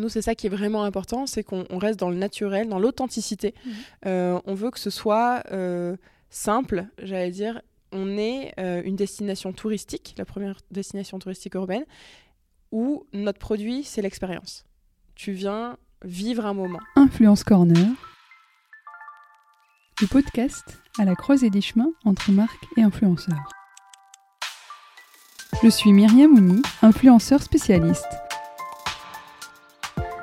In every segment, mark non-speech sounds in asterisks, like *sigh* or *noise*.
Nous, c'est ça qui est vraiment important, c'est qu'on reste dans le naturel, dans l'authenticité. Mhm. Euh, on veut que ce soit euh, simple, j'allais dire. On est euh, une destination touristique, la première destination touristique urbaine, où notre produit, c'est l'expérience. Tu viens vivre un moment. Influence Corner, le podcast à la croisée des chemins entre marques et influenceurs. Je suis Myriam Ouni, influenceur spécialiste.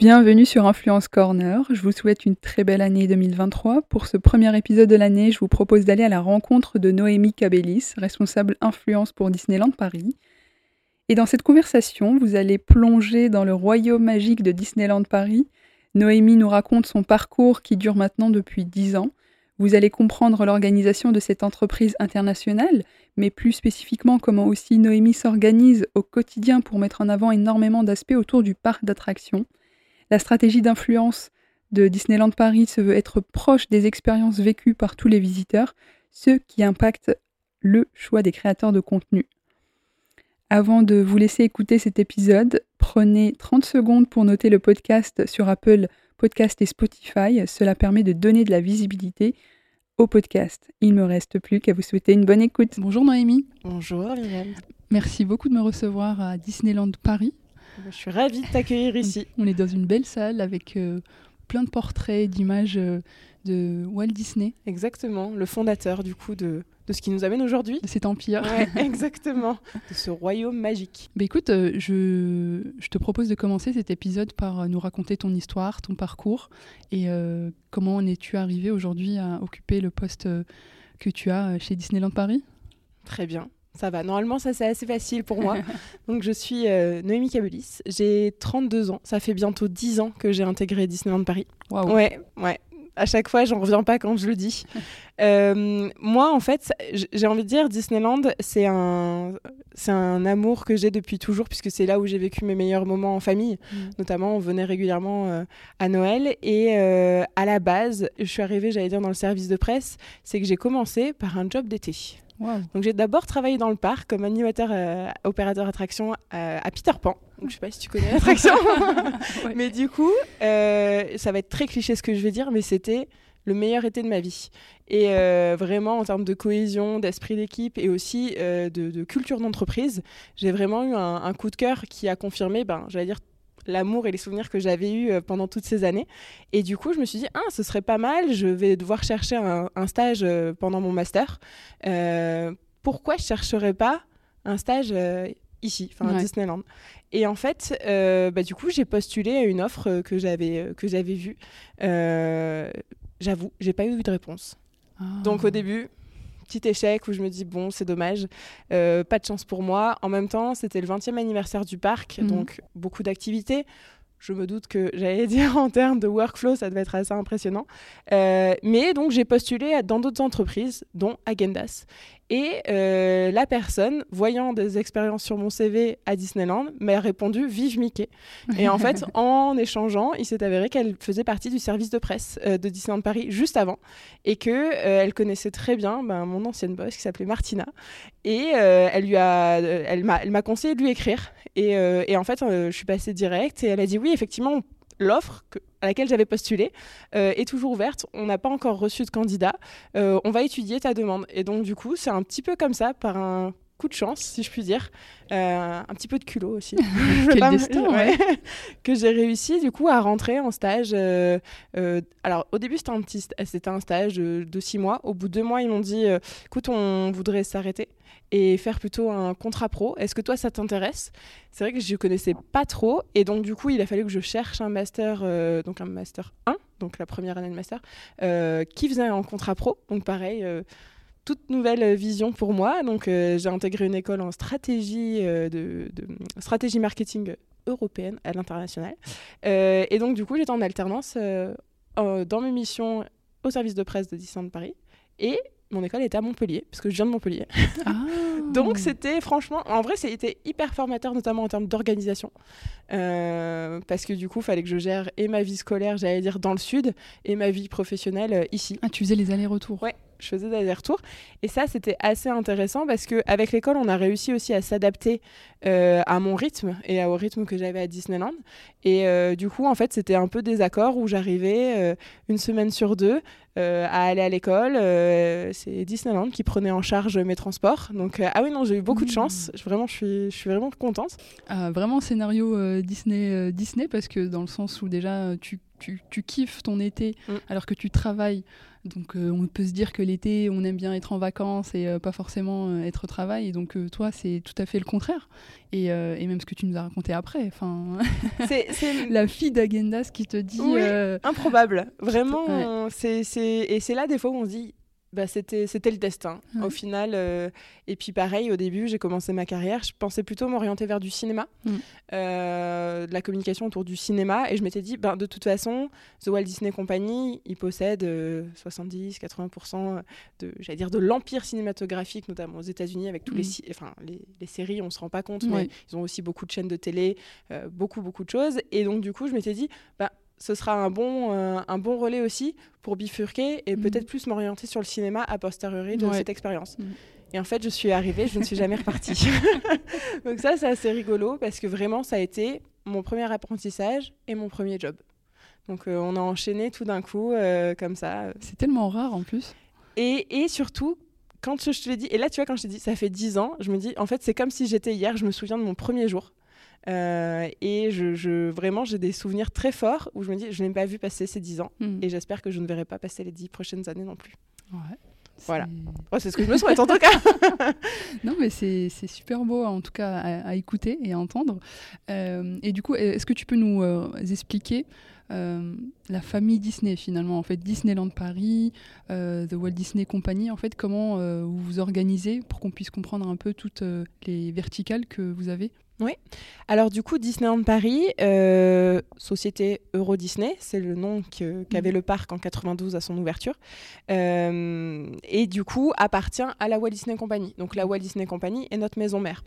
Bienvenue sur Influence Corner, je vous souhaite une très belle année 2023. Pour ce premier épisode de l'année, je vous propose d'aller à la rencontre de Noémie Cabellis, responsable influence pour Disneyland Paris. Et dans cette conversation, vous allez plonger dans le royaume magique de Disneyland Paris. Noémie nous raconte son parcours qui dure maintenant depuis 10 ans. Vous allez comprendre l'organisation de cette entreprise internationale, mais plus spécifiquement comment aussi Noémie s'organise au quotidien pour mettre en avant énormément d'aspects autour du parc d'attractions. La stratégie d'influence de Disneyland Paris se veut être proche des expériences vécues par tous les visiteurs, ce qui impacte le choix des créateurs de contenu. Avant de vous laisser écouter cet épisode, prenez 30 secondes pour noter le podcast sur Apple Podcast et Spotify. Cela permet de donner de la visibilité au podcast. Il ne me reste plus qu'à vous souhaiter une bonne écoute. Bonjour Noémie. Bonjour Myriam. Merci beaucoup de me recevoir à Disneyland Paris. Je suis ravie de t'accueillir ici. On est dans une belle salle avec euh, plein de portraits, d'images euh, de Walt Disney. Exactement, le fondateur du coup de, de ce qui nous amène aujourd'hui. De cet empire. Ouais, *laughs* exactement, de ce royaume magique. Bah écoute, euh, je, je, te propose de commencer cet épisode par nous raconter ton histoire, ton parcours et comment en es-tu arrivé aujourd'hui à occuper le poste que tu as chez Disneyland Paris? Très bien. Ça va. Normalement, ça, c'est assez facile pour moi. *laughs* Donc, je suis euh, Noémie Cabelis. J'ai 32 ans. Ça fait bientôt 10 ans que j'ai intégré Disneyland Paris. Waouh. Ouais, ouais. À chaque fois, j'en reviens pas quand je le dis. *laughs* euh, moi, en fait, j'ai envie de dire, Disneyland, c'est un, c'est un amour que j'ai depuis toujours, puisque c'est là où j'ai vécu mes meilleurs moments en famille. Mm. Notamment, on venait régulièrement euh, à Noël. Et à la base, je suis arrivée, j'allais dire, dans le service de presse, c'est que j'ai commencé par un job d'été. Wow. Donc j'ai d'abord travaillé dans le parc comme animateur euh, opérateur attraction euh, à Peter Pan. Donc je sais pas si tu connais l'attraction. *laughs* Ouais. Mais du coup, euh, ça va être très cliché ce que je vais dire, mais c'était le meilleur été de ma vie. Et vraiment en termes de cohésion, d'esprit d'équipe et aussi de, de culture d'entreprise, j'ai vraiment eu un, un coup de cœur qui a confirmé, ben, j'allais dire l'amour et les souvenirs que j'avais eus euh, pendant toutes ces années. Et du coup, je me suis dit, ah, ce serait pas mal, je vais devoir chercher un, un stage euh, pendant mon master. Euh, pourquoi je chercherais pas un stage euh, ici, enfin à. Disneyland? Et en fait, euh, bah, du coup, j'ai postulé à une offre que j'avais que j'avais vue. J'avoue, j'ai pas eu de réponse. Ah. Donc au début, petit échec où je me dis bon c'est dommage, euh, pas de chance pour moi. En même temps c'était le 20e anniversaire du parc, Mhm. donc beaucoup d'activités. Je me doute que j'allais *laughs* dire en termes de workflow ça devait être assez impressionnant. Euh, mais donc j'ai postulé dans d'autres entreprises dont Agendas. Et euh, la personne, voyant des expériences sur mon CV à Disneyland, m'a répondu Vive Mickey. Et en fait, *laughs* en échangeant, il s'est avéré qu'elle faisait partie du service de presse euh, de Disneyland Paris juste avant. Et que euh, elle connaissait très bien ben, mon ancienne boss qui s'appelait Martina. Et euh, elle lui a elle m'a conseillé de lui écrire. Et, et en fait je suis passée direct et elle a dit oui effectivement l'offre que- à laquelle j'avais postulé euh, est toujours ouverte. On n'a pas encore reçu de candidat. Euh, on va étudier ta demande. Et donc, du coup, c'est un petit peu comme ça, par un coup de chance, si je puis dire. Euh, un petit peu de culot aussi. *laughs* Quel destin, ouais. *laughs* que j'ai réussi, du coup, à rentrer en stage. euh, euh, alors, au début, c'était un, petit, c'était un stage de, de six mois. Au bout de deux mois, ils m'ont dit écoute, on voudrait s'arrêter et faire plutôt un contrat pro. Est-ce que toi, ça t'intéresse? C'est vrai que je ne connaissais pas trop. Et donc, du coup, il a fallu que je cherche un master, euh, donc un master 1, donc la première année de master, euh, qui faisait un contrat pro. Donc, pareil. euh, toute nouvelle vision pour moi. Donc, euh, j'ai intégré une école en stratégie, euh, de, de- stratégie marketing européenne à l'international. Euh, et donc, du coup, j'étais en alternance euh, euh, dans mes missions au service de presse de Disneyland Paris. Et mon école était à Montpellier, parce que je viens de Montpellier. Ah. *laughs* Donc c'était franchement, en vrai, c'était hyper formateur, notamment en termes d'organisation. Euh, parce que du coup, il fallait que je gère et ma vie scolaire, j'allais dire, dans le sud, et ma vie professionnelle euh, ici. Ah, tu faisais les allers-retours Ouais, je faisais des allers-retours. Et ça, c'était assez intéressant parce qu'avec l'école, on a réussi aussi à s'adapter euh, à mon rythme et au rythme que j'avais à Disneyland. Et euh, du coup, en fait, c'était un peu des accords où j'arrivais euh, une semaine sur deux à aller à l'école. C'est Disneyland qui prenait en charge mes transports. Donc, ah oui, non, j'ai eu beaucoup de Mmh. chance. Je- Vraiment, je suis, je suis vraiment contente. Ah, vraiment scénario Disney, Disney parce que dans le sens où déjà tu, tu, tu kiffes ton été Mm. alors que tu travailles. Donc euh, on peut se dire que l'été on aime bien être en vacances et euh, pas forcément euh, être au travail. Et donc toi c'est tout à fait le contraire. Et, et même ce que tu nous as raconté après. Enfin, *laughs* C'est la fille d'Agendas qui te dit. Oui. improbable. Vraiment, Ouais. c'est- et c'est là des fois où on se dit. Bah, c'était c'était le destin Ouais. au final euh, et puis pareil au début j'ai commencé ma carrière je pensais plutôt m'orienter vers du cinéma Mm. euh, de la communication autour du cinéma et je m'étais dit ben, de toute façon The Walt Disney Company il possède 70-80% de j'allais dire de l'empire cinématographique notamment aux États-Unis avec tous les, Mm. enfin, les les séries on se rend pas compte Ouais. mais ils ont aussi beaucoup de chaînes de télé euh, beaucoup beaucoup de choses et donc du coup je m'étais dit bah, ce sera un bon, euh, un bon relais aussi pour bifurquer et Mhm. peut-être plus m'orienter sur le cinéma a posteriori de Ouais. cette expérience. Mhm. Et en fait, je suis arrivée, je ne suis jamais repartie. *laughs* Donc ça, c'est assez rigolo parce que vraiment, ça a été mon premier apprentissage et mon premier job. Donc euh, on a enchaîné tout d'un coup euh, comme ça. c'est tellement rare en plus. Et, et surtout, quand je, je te l'ai dit, et là tu vois, quand je t'ai dit, ça fait 10 ans, je me dis, en fait, c'est comme si j'étais hier, je me souviens de mon premier jour. Euh, et je, je- vraiment, j'ai des souvenirs très forts où je me dis, je n'ai pas vu passer ces 10 ans. Mm. Et j'espère que je ne verrai pas passer les 10 prochaines années non plus. Ouais. Voilà. C'est- Oh, c'est ce que je me souhaite en tout cas. *laughs* *laughs* Non, mais c'est c'est super beau, en tout cas, à, à écouter et à entendre. Euh, et du coup, est-ce que tu peux nous euh, expliquer euh, la famille Disney, finalement En fait, Disneyland Paris, The Walt Disney Company, en fait, comment vous vous organisez pour qu'on puisse comprendre un peu toutes les verticales que vous avez? Alors du coup, Disneyland Paris, euh, société Euro Disney, c'est le nom qu'avait Mhm. le parc en 92 à son ouverture, Euh, et du coup appartient à la Walt Disney Company. Donc la Walt Disney Company est notre maison mère.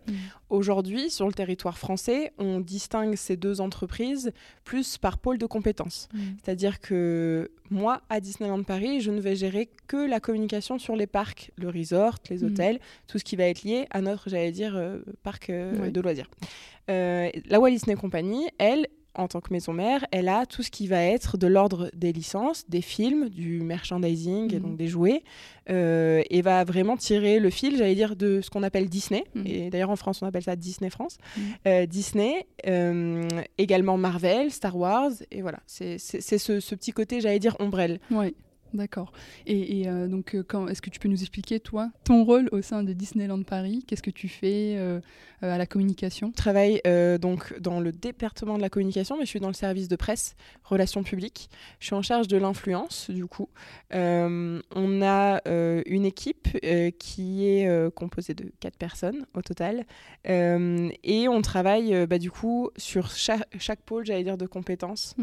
Aujourd'hui, sur le territoire français, on distingue ces deux entreprises plus par pôle de compétences. C'est-à-dire que moi, à Disneyland Paris, je ne vais gérer que la communication sur les parcs, le resort, les Mhm. hôtels, tout ce qui va être lié à notre, j'allais dire, euh, parc Oui. de loisirs. Euh, la Walt Disney Company, elle, en tant que maison mère, elle a tout ce qui va être de l'ordre des licences, des films, du merchandising, et Mhm. donc des jouets, euh, et va vraiment tirer le fil, j'allais dire, de ce qu'on appelle Disney. Mhm. Et d'ailleurs, en France, on appelle ça Disney France. Mhm. Euh, Disney, euh, également Marvel, Star Wars, et voilà. C'est ce, ce petit côté, j'allais dire, ombrelle. Oui, d'accord. Et, et, euh, donc, euh, quand- est-ce que tu peux nous expliquer, toi, ton rôle au sein de Disneyland Paris? Qu'est-ce que tu fais euh, à la communication? Je travaille euh, donc dans le département de la communication, mais je suis dans le service de presse, relations publiques. Je suis en charge de l'influence, du coup. On a une équipe qui est composée de quatre personnes au total. Et on travaille, bah, du coup, sur chaque, chaque pôle, j'allais dire, de compétences.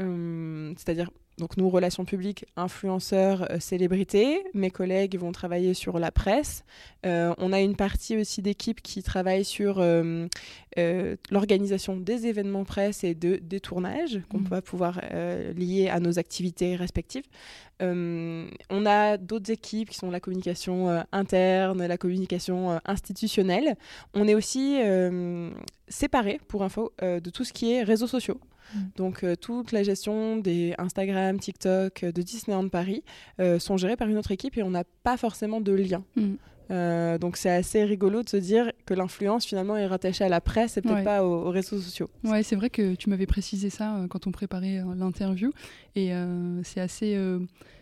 Euh, C'est-à-dire donc nous, relations publiques, influenceurs, euh, célébrités. Mes collègues vont travailler sur la presse. Euh, on a une partie aussi d'équipe qui travaille sur euh, l'organisation des événements presse et de, des tournages qu'on Mhm. va pouvoir lier à nos activités respectives. On a d'autres équipes qui sont la communication interne, la communication institutionnelle. On est aussi séparés, pour info, de tout ce qui est réseaux sociaux. Mhm. Donc euh, toute la gestion des Instagram, TikTok, euh, de Disneyland Paris euh, sont gérées par une autre équipe et on n'a pas forcément de lien. Euh, donc c'est assez rigolo de se dire que l'influence finalement est rattachée à la presse et peut-être Ouais. pas aux, aux réseaux sociaux. Ouais, c'est vrai que tu m'avais précisé ça quand on préparait l'interview. Et c'est assez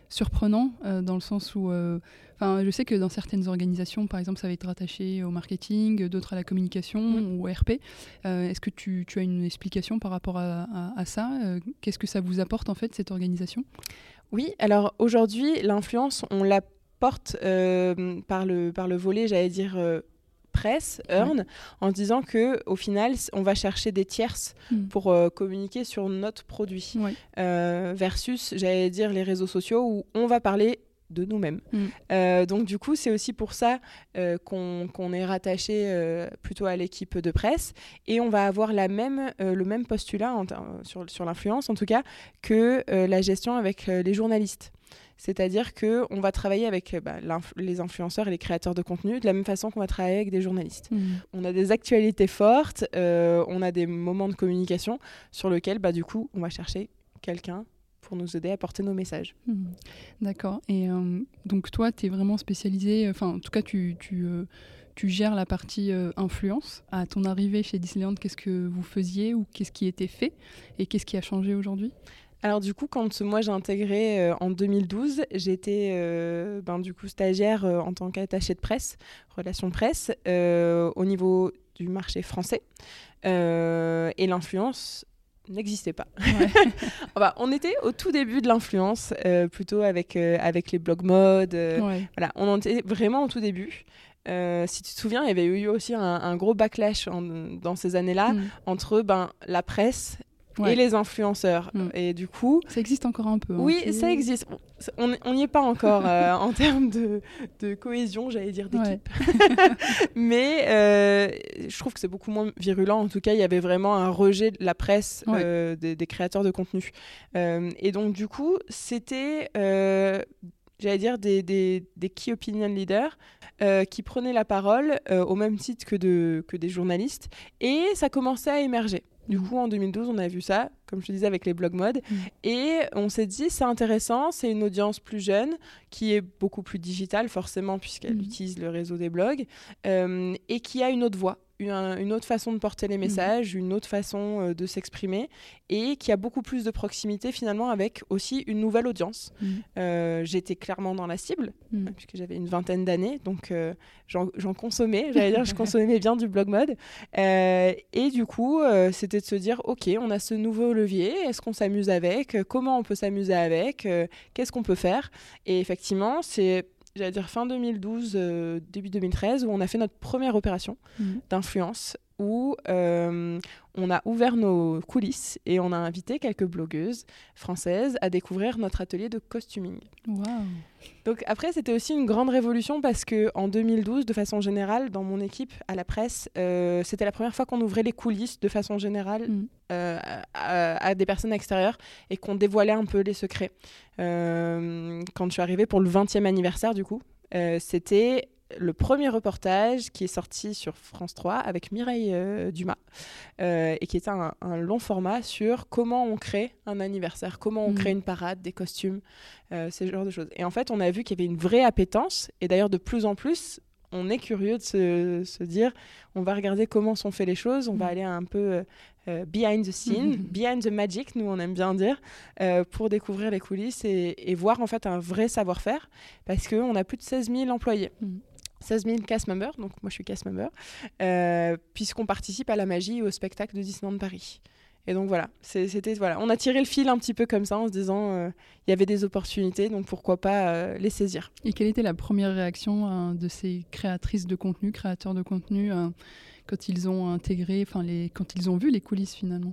surprenant euh, dans le sens où. euh, je sais que dans certaines organisations, par exemple, ça va être rattaché au marketing, d'autres à la communication Mm. ou au RP. Euh, Est-ce que tu, tu as une explication par rapport à, à- à ça Qu'est-ce que ça vous apporte en fait cette organisation? Oui, alors aujourd'hui, l'influence, on la porte euh, par, le, par le volet, j'allais dire, presse, earn, en disant que au final, on va chercher des tierces Mm. pour euh, communiquer sur notre produit. Euh, versus, j'allais dire, les réseaux sociaux où on va parler de nous-mêmes. Mm. Euh, donc du coup, c'est aussi pour ça euh, qu'on est rattaché euh, plutôt à l'équipe de presse et on va avoir la même, le même postulat en sur, sur l'influence en tout cas que la gestion avec les journalistes. C'est-à-dire que on va travailler avec euh, bah, les influenceurs et les créateurs de contenu de la même façon qu'on va travailler avec des journalistes. Mm. On a des actualités fortes, euh, on a des moments de communication sur lesquels bah, du coup on va chercher quelqu'un pour nous aider à porter nos messages. Hmm. D'accord. Et euh, donc toi, tu es vraiment spécialisé, enfin en tout cas, tu, tu, euh, tu gères la partie euh, influence. À ton arrivée chez Disneyland, qu'est-ce que vous faisiez ou qu'est-ce qui était fait et qu'est-ce qui a changé aujourd'hui? Alors du coup, quand moi j'ai intégré euh, en 2012, j'étais euh, ben, du coup stagiaire euh, en tant qu'attachée de presse, relations presse, au niveau du marché français. Et l'influence n'existait pas. *laughs* Enfin, on était au tout début de l'influence, plutôt avec, avec les blog mode. Ouais. Voilà, on en était vraiment au tout début. Euh, si tu te souviens, il y avait eu aussi un, un gros backlash en- dans ces années-là Mm. entre ben, la presse Ouais. et les influenceurs. Mm. Et du coup, Ça existe encore un peu. hein, oui, tu- ça existe. On n'y est pas encore euh, *laughs* en termes de, de cohésion, j'allais dire, d'équipe. *laughs* Mais euh, je trouve que c'est beaucoup moins virulent. En tout cas, il y avait vraiment un rejet de la presse, Ouais. euh, des, des créateurs de contenu. Et donc, du coup, c'était, j'allais dire, des, des, des key opinion leaders euh, qui prenaient la parole euh, au même titre que, de, que des journalistes. Et ça commençait à émerger. Du Mhm. coup, en 2012, on a vu ça, comme je te disais, avec les blog mode. Mhm. Et on s'est dit, c'est intéressant, c'est une audience plus jeune, qui est beaucoup plus digitale, forcément, puisqu'elle Mhm. utilise le réseau des blogs, euh, et qui a une autre voix, une, une autre façon de porter les messages, une autre façon euh, de s'exprimer, et qui a beaucoup plus de proximité, finalement, avec aussi une nouvelle audience. Mm. Euh, J'étais clairement dans la cible, Mm. puisque j'avais une vingtaine d'années, donc euh, j'en consommais, j'allais dire, je *laughs* consommais bien du blog mode. Euh, et du coup, euh, c'était de se dire, ok, on a ce nouveau levier, est-ce qu'on s'amuse avec Euh, Comment on peut s'amuser avec Euh, Qu'est-ce qu'on peut faire? Et effectivement, c'est, j'allais dire, fin 2012, euh, début 2013, où on a fait notre première opération Mm. d'influence où euh, on a ouvert nos coulisses et on a invité quelques blogueuses françaises à découvrir notre atelier de costuming. Waouh. Donc après, c'était aussi une grande révolution parce que en 2012, de façon générale, dans mon équipe à la presse, euh, c'était la première fois qu'on ouvrait les coulisses de façon générale Mm. euh, à, à des personnes extérieures et qu'on dévoilait un peu les secrets. Quand je suis arrivée pour le 20e anniversaire, du coup, c'était le premier reportage qui est sorti sur France 3 avec Mireille euh, Dumas euh, et qui était un, un long format sur comment on crée un anniversaire, comment on Mhm. crée une parade, des costumes, euh, ce genre de choses. Et en fait, on a vu qu'il y avait une vraie appétence et d'ailleurs de plus en plus, on est curieux de se, se dire, on va regarder comment sont fait les choses, on va Mhm. aller un peu euh, behind the scene, *laughs* behind the magic, nous on aime bien dire, euh, pour découvrir les coulisses et, et voir en fait un vrai savoir-faire parce qu'on a plus de 16 000 employés. Mhm. 16 000 cast members, donc moi je suis cast member, euh, puisqu'on participe à la magie et au spectacle de Disneyland Paris. Et donc voilà, c'était voilà, on a tiré le fil un petit peu comme ça en se disant euh, il y avait des opportunités, donc pourquoi pas euh, les saisir. Et quelle était la première réaction hein, de ces créatrices de contenu, créateurs de contenu, hein, quand ils ont intégré, enfin les, quand ils ont vu les coulisses finalement?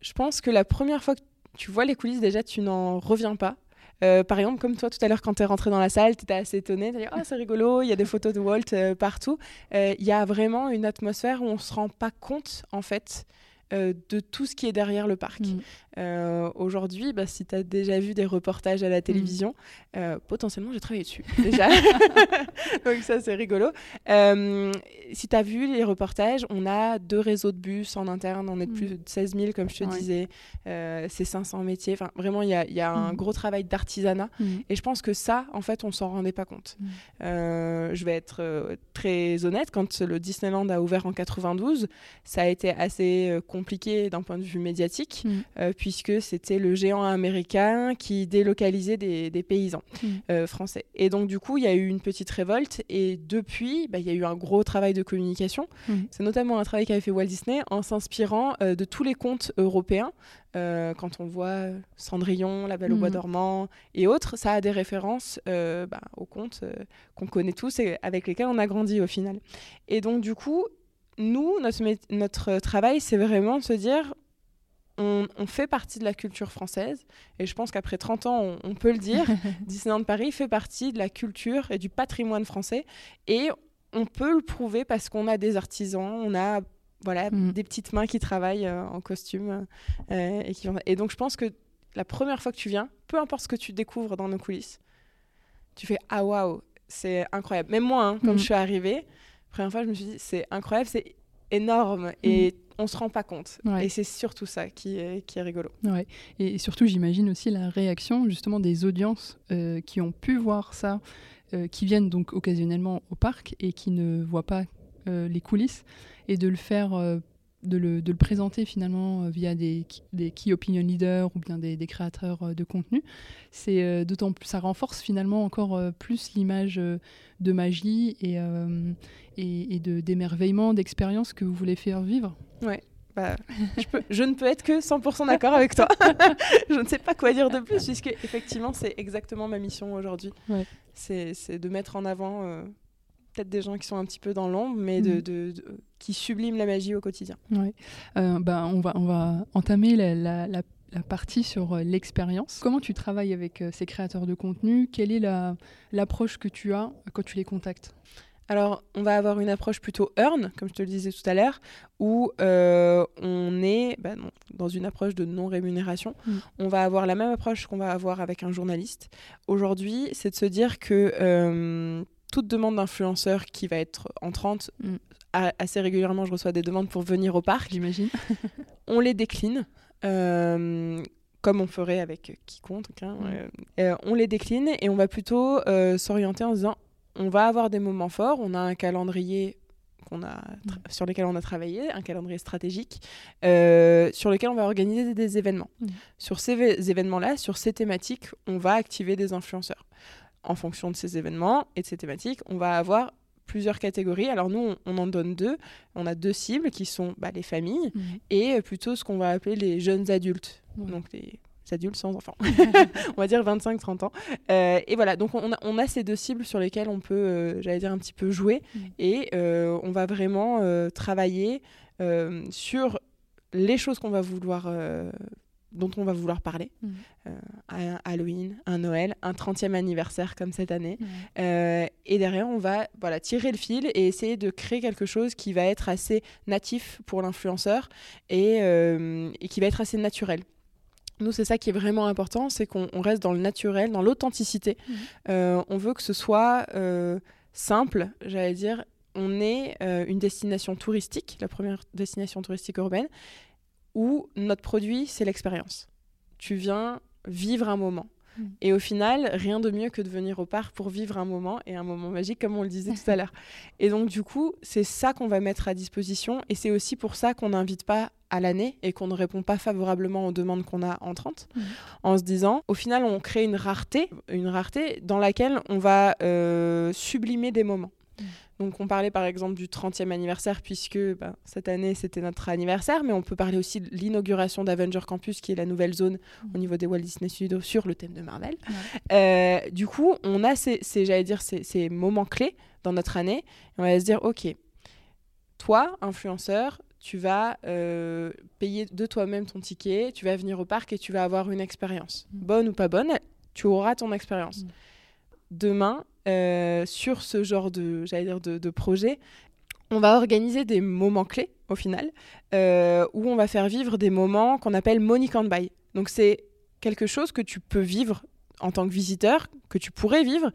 Je pense que la première fois que tu vois les coulisses, déjà tu n'en reviens pas. Euh, par exemple, comme toi tout à l'heure, quand tu es rentré dans la salle, tu étais assez étonné, tu dit Oh, c'est rigolo, il y a des photos de Walt euh, partout. Euh, Il y a vraiment une atmosphère où on se rend pas compte, en fait, de tout ce qui est derrière le parc. Mm. Euh, Aujourd'hui, bah, si tu as déjà vu des reportages à la télévision, euh, potentiellement j'ai travaillé dessus *laughs* déjà. *laughs* Donc ça c'est rigolo. Euh, si tu as vu les reportages, on a deux réseaux de bus en interne, on est de Mm. plus de 16 000 comme je te Ouais. disais, c'est 500 métiers, enfin vraiment il y a, il y a un Mm. gros travail d'artisanat. Mm. Et je pense que ça, en fait, on s'en rendait pas compte. Je vais être très honnête, quand le Disneyland a ouvert en 92, ça a été assez compliqué d'un point de vue médiatique, Mm. Puisque c'était le géant américain qui délocalisait des, des paysans Mm. euh, français. Et donc, du coup, il y a eu une petite révolte, et depuis, bah, il y a eu un gros travail de communication. Mm. C'est notamment un travail qu'avait fait Walt Disney en s'inspirant euh, de tous les contes européens. Euh, quand on voit Cendrillon, La Belle au Bois Mhm. dormant et autres, ça a des références bah, aux contes qu'on connaît tous et avec lesquels on a grandi au final. Et donc du coup, nous, notre, notre travail, c'est vraiment de se dire, on, fait partie de la culture française. Et je pense qu'après 30 ans, on, peut le dire. *laughs* Disneyland Paris fait partie de la culture et du patrimoine français. Et on peut le prouver parce qu'on a des artisans, on a voilà, mm. des petites mains qui travaillent euh, en costume. Euh, et, qui... et donc, je pense que la première fois que tu viens, peu importe ce que tu découvres dans nos coulisses, tu fais Ah waouh, c'est incroyable. Même moi, hein, quand mm. je suis arrivée, la première fois, je me suis dit C'est incroyable, c'est énorme. Et mm on se rend pas compte. Et c'est surtout ça qui est, qui est rigolo. Ouais. Et surtout, j'imagine aussi la réaction justement des audiences euh, qui ont pu voir ça, euh, qui viennent donc occasionnellement au parc et qui ne voient pas euh, les coulisses, et de le faire de le, de le, présenter finalement euh, via des, des key opinion leaders ou bien des, des créateurs euh, de contenu, c'est euh, d'autant plus ça renforce finalement encore plus l'image de magie et, et, et de d'émerveillement, d'expérience que vous voulez faire vivre. Ouais. Bah, je, peux, je, ne peux être que 100% d'accord avec toi. *laughs* je ne sais pas quoi dire de plus, puisque effectivement, c'est exactement ma mission aujourd'hui. Ouais. C'est de mettre en avant peut-être des gens qui sont un petit peu dans l'ombre, mais de, mm. qui subliment la magie au quotidien. Ouais. Euh, bah, on, va, on va entamer la, la, partie sur euh, l'expérience. Comment tu travailles avec euh, ces créateurs de contenu? Quelle est l'approche que tu as quand tu les contactes? Alors, on va avoir une approche plutôt earn, comme je te le disais tout à l'heure, où on est bah dans une approche de non-rémunération. Mm. On va avoir la même approche qu'on va avoir avec un journaliste. Aujourd'hui, c'est de se dire que toute demande d'influenceur qui va être entrante, mm. assez régulièrement, je reçois des demandes pour venir au parc. J'imagine. *laughs* on les décline. Euh, comme on ferait avec quiconque. Hein, mm. euh, euh, on les décline et on va plutôt s'orienter en disant on va avoir des moments forts, on a un calendrier a mm. sur lequel on a travaillé, un calendrier stratégique, sur lequel on va organiser des, événements. Sur ces événements-là, sur ces thématiques, on va activer des influenceurs en fonction de ces événements et de ces thématiques, on va avoir plusieurs catégories. Alors nous, on, en donne deux. On a deux cibles qui sont bah, les familles mhm. et plutôt ce qu'on va appeler les jeunes adultes. Donc les adultes sans enfants. *laughs* *laughs* on va dire 25-30 ans. Euh, et voilà, donc on a, on a, ces deux cibles sur lesquelles on peut, euh, j'allais dire, un petit peu jouer. Et euh, on va vraiment travailler sur les choses qu'on va vouloir dont on va vouloir parler. Mmh. Euh, un Halloween, un Noël, un 30e anniversaire comme cette année. Euh, et derrière, on va voilà, tirer le fil et essayer de créer quelque chose qui va être assez natif pour l'influenceur et, euh, et, qui va être assez naturel. Nous, c'est ça qui est vraiment important, c'est qu'on reste dans le naturel, dans l'authenticité. Mmh. on veut que ce soit simple, j'allais dire. On est une destination touristique, la première destination touristique urbaine, où notre produit, c'est l'expérience. Tu viens vivre un moment. Mm. Et au final, rien de mieux que de venir au parc pour vivre un moment et un moment magique, comme on le disait tout à l'heure. *laughs* Et donc, du coup, c'est ça qu'on va mettre à disposition. Et c'est aussi pour ça qu'on n'invite pas à l'année et qu'on ne répond pas favorablement aux demandes qu'on a entrantes, mm. en se disant, au final, on crée une rareté, une rareté dans laquelle on va euh, sublimer des moments. Mm. Donc on parlait par exemple du 30e anniversaire puisque bah, cette année c'était notre anniversaire, mais on peut parler aussi de l'inauguration d'Avenger Campus qui est la nouvelle zone mmh. au niveau des Walt Disney Studios sur le thème de Marvel. Euh, du coup, on a ces, j'allais dire, ces, moments clés dans notre année. Et on va se dire, ok, toi, influenceur, tu vas euh, payer de toi-même ton ticket, tu vas venir au parc et tu vas avoir une expérience. Mmh. Bonne ou pas bonne, tu auras ton expérience. Mmh. Demain, euh, sur ce genre de, dire de, projet, on va organiser des moments clés au final, euh, où on va faire vivre des moments qu'on appelle money can't buy. Donc c'est quelque chose que tu peux vivre en tant que visiteur, que tu pourrais vivre,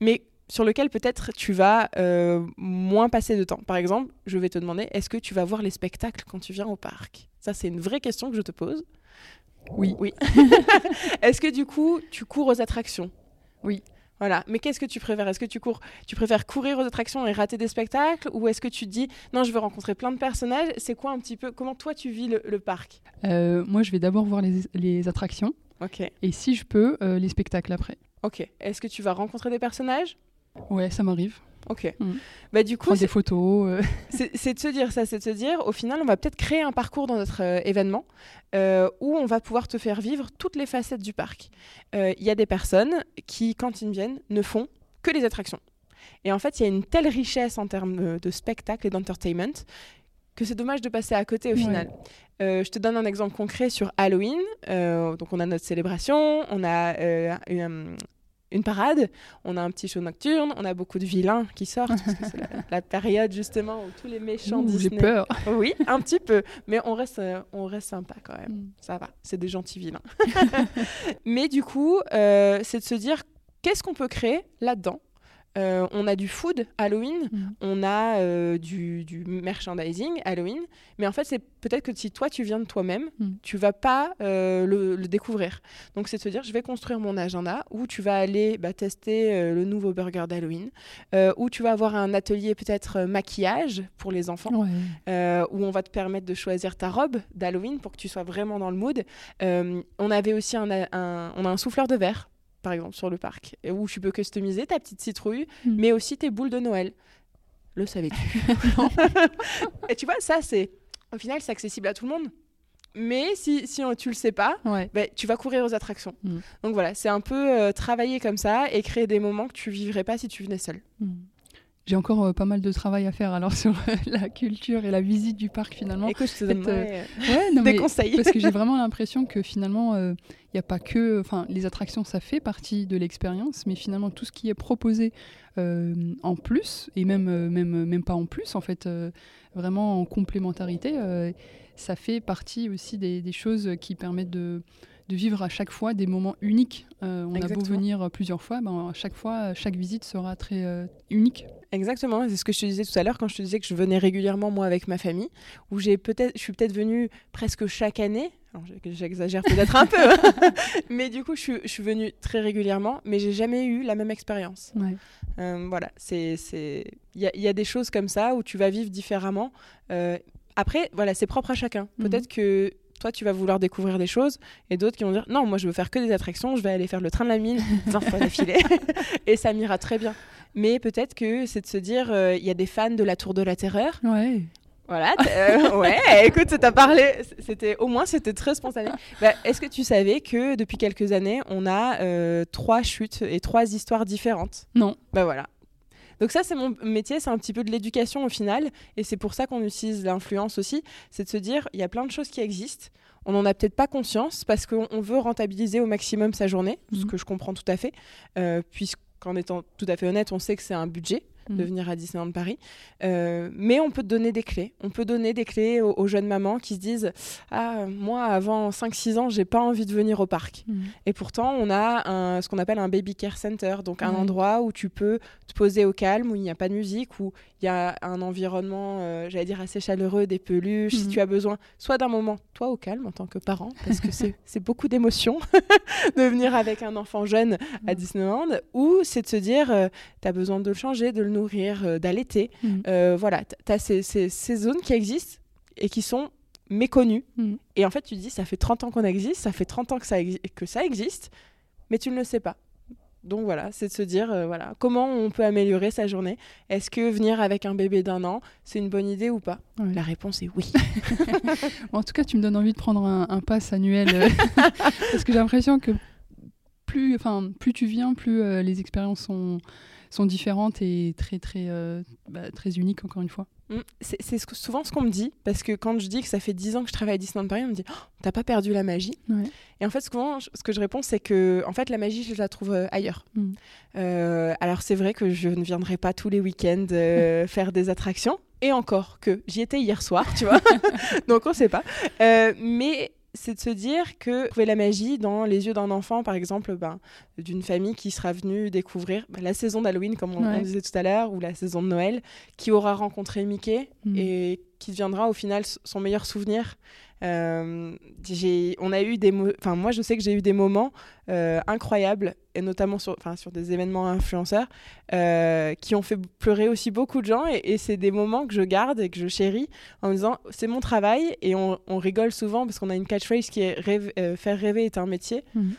mais sur lequel peut-être tu vas euh, moins passer de temps. Par exemple, je vais te demander, est-ce que tu vas voir les spectacles quand tu viens au parc? Ça, c'est une vraie question que je te pose. Oui. Oui. *laughs* est-ce que du coup, tu cours aux attractions? Oui. Voilà. Mais qu'est-ce que tu préfères? Est-ce que tu cours, tu préfères courir aux attractions et rater des spectacles, ou est-ce que tu dis non, je veux rencontrer plein de personnages? C'est quoi un petit peu Comment toi tu vis le, parc? Euh, Moi, je vais d'abord voir les, attractions. Ok. Et si je peux, euh, les spectacles après. Ok. Est-ce que tu vas rencontrer des personnages? Ouais, ça m'arrive. Ok. Mm. Bah, du coup, Prendre des photos. Euh. *laughs* C'est de se dire ça, c'est de se dire, au final, on va peut-être créer un parcours dans notre euh, événement euh, où on va pouvoir te faire vivre toutes les facettes du parc. Il y a des personnes qui, quand ils viennent, ne font que les attractions. Et en fait, il y a une telle richesse en termes de spectacle et d'entertainment que c'est dommage de passer à côté au Ouais. final. Euh, je te donne un exemple concret sur Halloween. Euh, donc on a notre célébration, on a euh, une, une parade, on a un petit show nocturne, on a beaucoup de vilains qui sortent parce que c'est la, *laughs* la période justement où tous les méchants Ouh, J'ai Disney. peur. *laughs* Oui, un petit peu, mais on reste, euh, on reste sympa quand même. Mm. Ça va, c'est des gentils vilains. *laughs* mais du coup, euh, c'est de se dire qu'est-ce qu'on peut créer là-dedans. Euh, on a du food Halloween, Mm. on a euh, du, du merchandising Halloween, mais en fait, c'est peut-être que si toi tu viens de toi-même, Mm. tu vas pas euh, le, le découvrir. Donc, c'est de se dire, je vais construire mon agenda où tu vas aller bah, tester le nouveau burger d'Halloween, où tu vas avoir un atelier peut-être maquillage pour les enfants Ouais. où on va te permettre de choisir ta robe d'Halloween pour que tu sois vraiment dans le mood. On avait aussi un, un- on a un souffleur de verre, par exemple, sur le parc, où tu peux customiser ta petite citrouille, Mm. mais aussi tes boules de Noël. Le savais-tu? *laughs* *laughs* Et tu vois, ça, c'est au final, c'est accessible à tout le monde. Mais si, si tu le sais pas, Ouais. ben, tu vas courir aux attractions. Mm. Donc voilà, c'est un peu euh, travailler comme ça et créer des moments que tu vivrais pas si tu venais seul. Mm. J'ai encore euh, pas mal de travail à faire alors *laughs* sur euh, la culture et la visite du parc finalement. Écoute, je te euh, Ouais, non, des mais conseils. parce que j'ai *laughs* vraiment l'impression que finalement, il n'y a pas que, enfin, les attractions, ça fait partie de l'expérience, mais finalement tout ce qui est proposé euh, en plus et même, euh, même, même pas en plus, en fait, euh, vraiment en complémentarité, euh, ça fait partie aussi des, des choses qui permettent de de vivre à chaque fois des moments uniques. Euh, on a beau venir plusieurs fois, ben, à chaque fois, chaque visite sera très euh, unique. Exactement, c'est ce que je te disais tout à l'heure quand je te disais que je venais régulièrement moi avec ma famille, où j'ai peut-être, je suis peut-être venue presque chaque année. J'exagère peut-être un peu, hein. *laughs* mais du coup je suis, je suis venue très régulièrement, mais j'ai jamais eu la même expérience. Ouais. Euh, voilà, c'est, c'est, il y, a- il y a des choses comme ça où tu vas vivre différemment. Euh, après, voilà, c'est propre à chacun. Mhm. Peut-être que toi, tu vas vouloir découvrir des choses, et d'autres qui vont dire non, moi, je veux faire que des attractions, je vais aller faire le train de la mine *laughs* 20 fois d'affilée, *laughs* et ça m'ira très bien. Mais peut-être que c'est de se dire, euh, il y a des fans de la Tour de la Terreur. Ouais. Voilà, euh, ouais, *laughs* écoute, t'as parlé, c'était au moins c'était très spontané. Bah, Est-ce que tu savais que depuis quelques années, on a euh, trois chutes et trois histoires différentes? Non. Bah voilà. Donc ça, c'est mon métier, c'est un petit peu de l'éducation au final, et c'est pour ça qu'on utilise l'influence aussi, c'est de se dire, il y a plein de choses qui existent, on n'en a peut-être pas conscience parce qu'on on veut rentabiliser au maximum sa journée, ce Mhm. que je comprends tout à fait, euh, puisqu'en étant tout à fait honnête, on sait que c'est un budget de Mhm. venir à Disneyland Paris. Euh, mais on peut te donner des clés. On peut donner des clés aux, aux jeunes mamans qui se disent Ah, euh, moi, avant 5-6 ans, j'ai pas envie de venir au parc. Mhm. Et pourtant, on a un, ce qu'on appelle un baby care center, donc un endroit où tu peux te poser au calme, où il n'y a pas de musique, où il y a un environnement, euh, j'allais dire, assez chaleureux, des peluches. Si Mhm. tu as besoin, soit d'un moment, toi au calme en tant que parent, parce que c'est *laughs* beaucoup d'émotions *laughs* de venir avec un enfant jeune à. Disneyland, ou c'est de se dire, tu as besoin de le changer, de le nourrir, euh, d'allaiter. Mhm. Euh, voilà, tu as ces, ces- ces zones qui existent et qui sont méconnues. Mhm. Et en fait, tu te dis, ça fait 30 ans qu'on existe, ça fait 30 ans que ça, exi- que ça existe, mais tu ne le sais pas. Donc voilà, c'est de se dire, euh, voilà, comment on peut améliorer sa journée Est-ce que venir avec un bébé d'un an, c'est une bonne idée ou pas? Ouais. La réponse est oui. *laughs* En tout cas, tu me donnes envie de prendre un, un pass annuel euh, *laughs* parce que j'ai l'impression que plus, enfin, plus tu viens, plus euh, les expériences sont, sont différentes et très très euh, bah, très uniques encore une fois. Mm, C'est souvent ce qu'on me dit, parce que quand je dis que ça fait 10 ans que je travaille à Disneyland Paris, on me dit oh, T'as pas perdu la magie Ouais. Et en fait, souvent, ce que je réponds, c'est que en fait, la magie, je la trouve euh, ailleurs. Mm. Euh, alors, c'est vrai que je ne viendrai pas tous les week-ends euh, *laughs* faire des attractions, et encore que j'y étais hier soir, tu vois, *laughs* donc on sait pas. Mais c'est de se dire que trouver la magie dans les yeux d'un enfant, par exemple, ben, d'une famille qui sera venue découvrir ben, la saison d'Halloween, comme on, disait tout à l'heure, ou la saison de Noël, qui aura rencontré Mickey Mm. et qui deviendra au final son meilleur souvenir. Euh, on a eu des, enfin moi je sais que j'ai eu des moments euh, incroyables et notamment sur, enfin sur des événements influenceurs euh, qui ont fait pleurer aussi beaucoup de gens et, et c'est des moments que je garde et que je chéris en me disant c'est mon travail et on, on rigole souvent parce qu'on a une catchphrase qui est rêve- faire rêver est un métier. Mhm.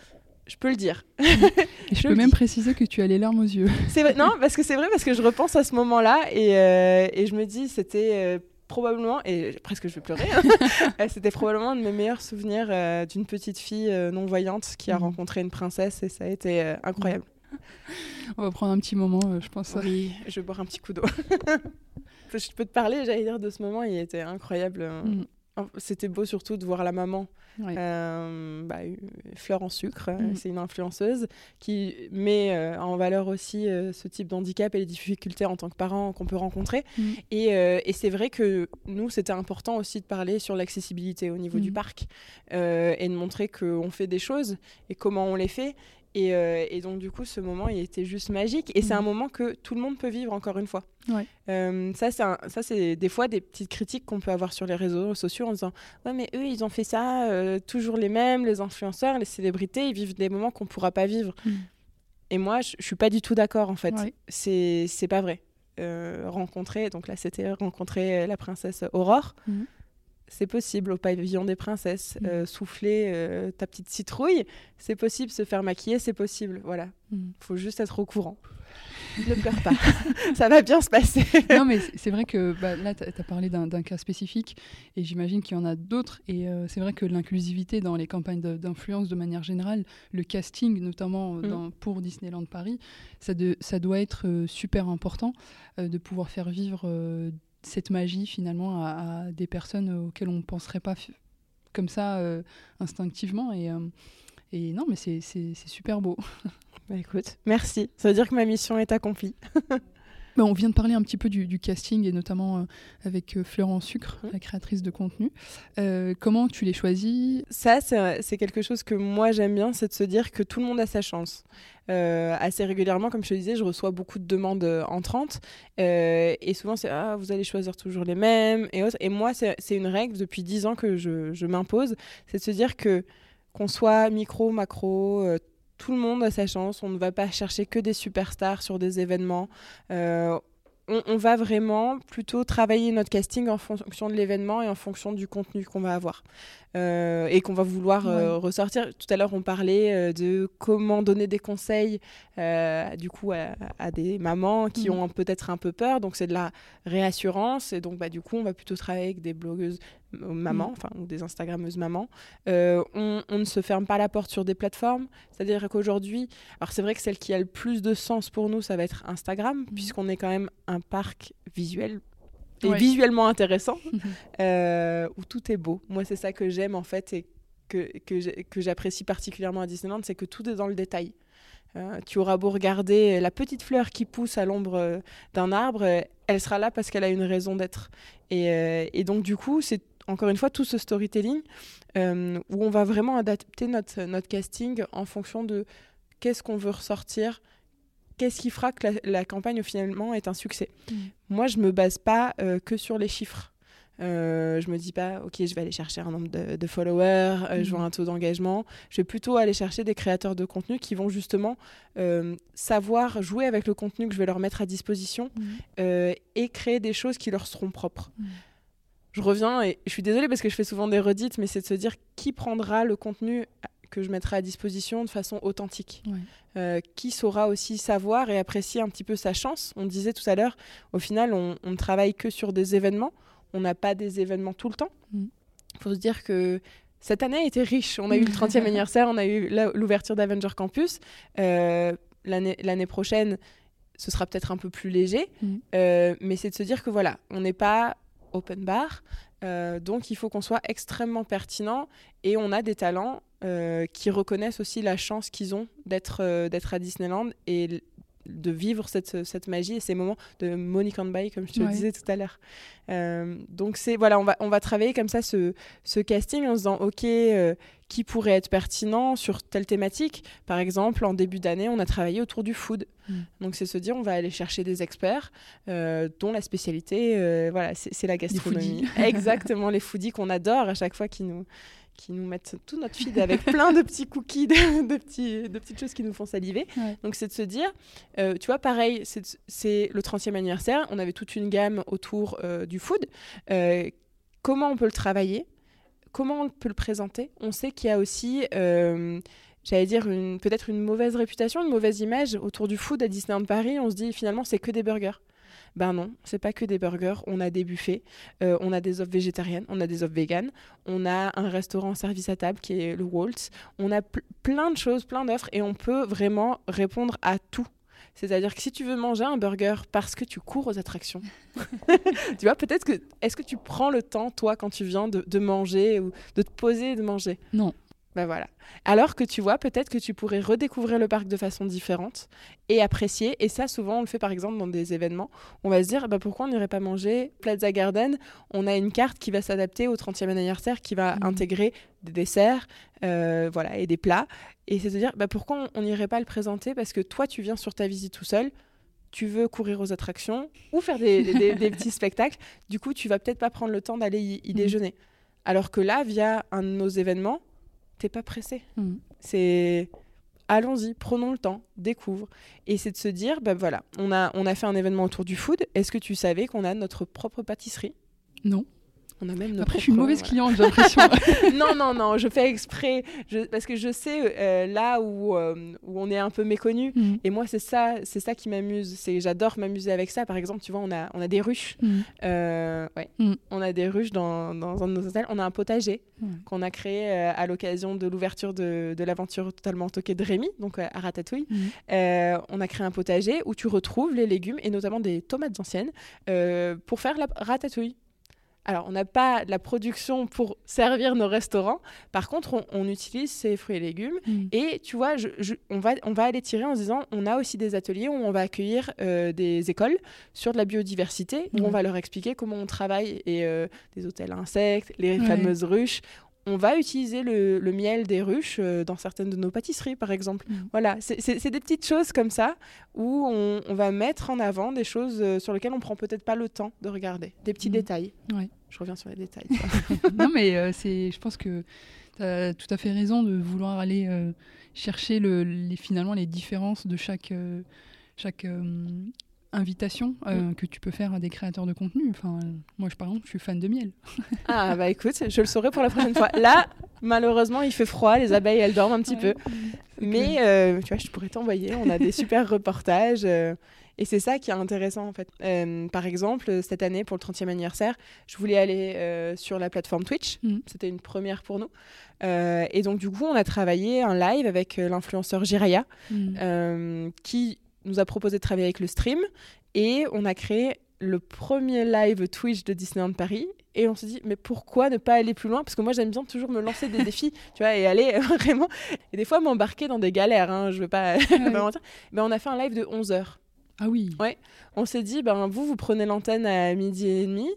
Je peux le dire. Et je, *laughs* Je peux même dis. préciser que tu as les larmes aux yeux. C'est non, parce que c'est vrai, parce que je repense à ce moment-là et, euh, et je me dis, c'était euh, probablement, et presque je vais pleurer, hein, *laughs* c'était probablement un de mes meilleurs souvenirs euh, d'une petite fille euh, non-voyante qui a Mhm. rencontré une princesse et ça a été euh, incroyable. On va prendre un petit moment, je pense. Oui, je vais boire un petit coup d'eau. *laughs* je peux te parler, j'allais dire, de ce moment, il était incroyable. Mm. C'était beau surtout de voir la maman euh, bah, Fleur en sucre, euh, mm. c'est une influenceuse qui met euh, en valeur aussi ce type d'handicap et les difficultés en tant que parent qu'on peut rencontrer. Mm. Et, et c'est vrai que nous, c'était important aussi de parler sur l'accessibilité au niveau du mm. parc et de montrer qu'on fait des choses et comment on les fait. Euh, et, donc, du coup, ce moment, il était juste magique. Et c'est un mm. moment que tout le monde peut vivre, encore une fois. Euh, ça, c'est des fois des petites critiques qu'on peut avoir sur les réseaux sociaux en disant Ouais, mais eux, ils ont fait ça, euh, toujours les mêmes, les influenceurs, les célébrités, ils vivent des moments qu'on ne pourra pas vivre. Mm. Et moi, je ne suis pas du tout d'accord, en fait. C'est pas vrai. rencontrer, donc là, c'était rencontrer la princesse Aurore. Mm c'est possible au pavillon des princesses. Mm. Euh, souffler euh, ta petite citrouille, c'est possible. Se faire maquiller, c'est possible. Voilà. Il mm. faut juste être au courant. ne pleure pas. *laughs* ça va bien se passer. non, mais c'est vrai que bah, là, tu as parlé d'un cas spécifique et j'imagine qu'il y en a d'autres. Et euh, c'est vrai que l'inclusivité dans les campagnes d'influence de manière générale, le casting notamment mm. pour Disneyland Paris, ça, ça doit être super important de pouvoir faire vivre cette magie finalement à, des personnes auxquelles on ne penserait pas comme ça euh, instinctivement. Et, euh, et non, mais c'est super beau. *laughs* Bah, écoute, merci. Ça veut dire que ma mission est accomplie. *laughs* Bah, on vient de parler un petit peu du, casting et notamment euh, avec Florence Sucre, mmh. la créatrice de contenu. comment tu les choisis? Ça, c'est quelque chose que moi j'aime bien, c'est de se dire que tout le monde a sa chance. Euh, assez régulièrement, comme je te disais, je reçois beaucoup de demandes euh, entrantes. Euh, et souvent, c'est Ah, vous allez choisir toujours les mêmes. Et, et moi, c'est une règle depuis 10 ans que je, je m'impose c'est de se dire que qu'on soit micro, macro, tout le monde a sa chance. On ne va pas chercher que des superstars sur des événements on, va vraiment plutôt travailler notre casting en fonction de l'événement et en fonction du contenu qu'on va avoir euh, et qu'on va vouloir euh, ressortir. Tout à l'heure, on parlait euh, de comment donner des conseils du coup à, des mamans qui mhm. ont peut-être un peu peur. Donc, c'est de la réassurance et donc bah, du coup, on va plutôt travailler avec des blogueuses mamans, mm. enfin, ou des Instagrammeuses mamans. Euh, on, ne se ferme pas la porte sur des plateformes. C'est-à-dire qu'aujourd'hui, alors c'est vrai que celle qui a le plus de sens pour nous, ça va être Instagram, mm. puisqu'on est quand même un parc visuel et visuellement intéressant, *laughs* euh, où tout est beau. Moi, c'est ça que j'aime en fait et que, que j'apprécie particulièrement à Disneyland, c'est que tout est dans le détail. Euh, tu auras beau regarder la petite fleur qui pousse à l'ombre d'un arbre, elle sera là parce qu'elle a une raison d'être. Et, et, donc, du coup, c'est encore une fois, tout ce storytelling euh, où on va vraiment adapter notre, notre casting en fonction de qu'est-ce qu'on veut ressortir, qu'est-ce qui fera que la, campagne finalement est un succès. Mm. Moi, je me base pas euh, que sur les chiffres. Euh, je me dis pas, ok, je vais aller chercher un nombre de, followers, euh, je vois mm. un taux d'engagement. Je vais plutôt aller chercher des créateurs de contenu qui vont justement savoir jouer avec le contenu que je vais leur mettre à disposition mm. et créer des choses qui leur seront propres je reviens et je suis désolée parce que je fais souvent des redites, mais c'est de se dire qui prendra le contenu que je mettrai à disposition de façon authentique. Euh, qui saura aussi savoir et apprécier un petit peu sa chance. On disait tout à l'heure, au final, on ne travaille que sur des événements. On n'a pas des événements tout le temps. Il mm. faut se dire que cette année a été riche. On a eu le *laughs* 30e anniversaire, on a eu l'ouverture d'Avenger Campus. Euh, L'année prochaine, ce sera peut-être un peu plus léger. Mm. Euh, mais c'est de se dire que voilà, on n'est pas open bar. Euh, donc il faut qu'on soit extrêmement pertinent et on a des talents euh, qui reconnaissent aussi la chance qu'ils ont d'être euh, d'être à Disneyland et de vivre cette, cette, magie et ces moments de money can buy, comme je te le disais tout à l'heure. Euh, donc, c'est voilà, on va, on va travailler comme ça ce, ce casting en se disant, OK, euh, qui pourrait être pertinent sur telle thématique? Par exemple, en début d'année, on a travaillé autour du food. Mm. Donc, c'est se dire, on va aller chercher des experts euh, dont la spécialité, voilà, c'est la gastronomie. *laughs* Exactement, les foodies qu'on adore à chaque fois qui nous qui nous mettent tout notre feed avec *laughs* plein de petits cookies, de, petits, de petites choses qui nous font saliver. Donc c'est de se dire, euh, tu vois, pareil, c'est le 30e anniversaire, on avait toute une gamme autour euh, du food. Euh, comment on peut le travailler? Comment on peut le présenter? On sait qu'il y a aussi j'allais dire peut-être une mauvaise réputation, une mauvaise image autour du food à Disneyland Paris. On se dit finalement c'est que des burgers. Ben non, c'est pas que des burgers. On a des buffets, euh, on a des offres végétariennes, on a des offres véganes, on a un restaurant service à table qui est le Waltz. On a plein de choses, plein d'offres et on peut vraiment répondre à tout. C'est-à-dire que si tu veux manger un burger parce que tu cours aux attractions, *laughs* tu vois, peut-être que. Est-ce que tu prends le temps, toi, quand tu viens, de, de manger ou de te poser et de manger? Non. Ben voilà. Alors que tu vois, peut-être que tu pourrais redécouvrir le parc de façon différente et apprécier. Et ça, souvent, on le fait par exemple dans des événements. On va se dire, bah, pourquoi on n'irait pas manger Plaza Garden? On a une carte qui va s'adapter au 30e anniversaire, qui va mhm. intégrer des desserts euh, voilà, et des plats. Et c'est de dire, bah, pourquoi on n'irait pas le présenter? Parce que toi, tu viens sur ta visite tout seul tu veux courir aux attractions ou faire des, petits *laughs* spectacles, du coup, tu vas peut-être pas prendre le temps d'aller y, mhm. déjeuner. Alors que là, via un de nos événements, t'es pas pressé. Mm. C'est allons-y, prenons le temps, découvre. Et c'est de se dire, ben voilà, on a, on a fait un événement autour du food. Est-ce que tu savais qu'on a notre propre pâtisserie? Non. On a même Après, je suis une mauvaise cliente, j'ai l'impression. *laughs* *laughs* non, non, non, je fais exprès. parce que je sais euh, là où, euh, où on est un peu méconnu. Mm. Et moi, c'est ça, c'est ça qui m'amuse. C'est j'adore m'amuser avec ça. Par exemple, tu vois, on a, on a des ruches. Mm. Euh, ouais. Mm. On a des ruches dans, dans, un de nos hôtels. On a un potager qu'on a créé à l'occasion de l'ouverture de, de l'aventure totalement toquée de Rémi, donc à Ratatouille. on a créé un potager où tu retrouves les légumes et notamment des tomates anciennes pour faire la ratatouille. Alors, on n'a pas de la production pour servir nos restaurants. Par contre, on, utilise ces fruits et légumes. Mm. Et tu vois, on, va, on va aller tirer en disant, on a aussi des ateliers où on va accueillir euh, des écoles sur de la biodiversité, où on va leur expliquer comment on travaille, et euh, des hôtels insectes, les fameuses ruches on va utiliser le, miel des ruches euh, dans certaines de nos pâtisseries, par exemple. Mm. Voilà, c'est des petites choses comme ça où on, va mettre en avant des choses euh, sur lesquelles on prend peut-être pas le temps de regarder, des petits mm. détails. Je reviens sur les détails. *laughs* non, mais euh, c'est, je pense que tu as tout à fait raison de vouloir aller chercher le, les, finalement les différences de chaque, chaque invitation euh, que tu peux faire à des créateurs de contenu. Enfin, moi, je, par exemple, je suis fan de miel. *laughs* ah, bah écoute, je le saurai pour la prochaine fois. Là, malheureusement, il fait froid, les abeilles, elles dorment un petit peu. Mais, euh, tu vois, je pourrais t'envoyer. On a des super reportages. Euh, et c'est ça qui est intéressant, en fait. par exemple, cette année, pour le 30e anniversaire, je voulais aller sur la plateforme Twitch. Mm. C'était une première pour nous. et donc, du coup, on a travaillé un live avec l'influenceur Jiraya, mm. qui nous a proposé de travailler avec le stream et on a créé le premier live Twitch de Disneyland Paris et on s'est dit mais pourquoi ne pas aller plus loin? Parce que moi j'aime bien toujours me lancer des *laughs* défis tu vois et aller vraiment. Et des fois m'embarquer dans des galères hein, je veux pas, *laughs* mentir. Mais on a fait un live de 11 heures. Ah oui. Ouais. On s'est dit ben vous vous prenez l'antenne à midi et demi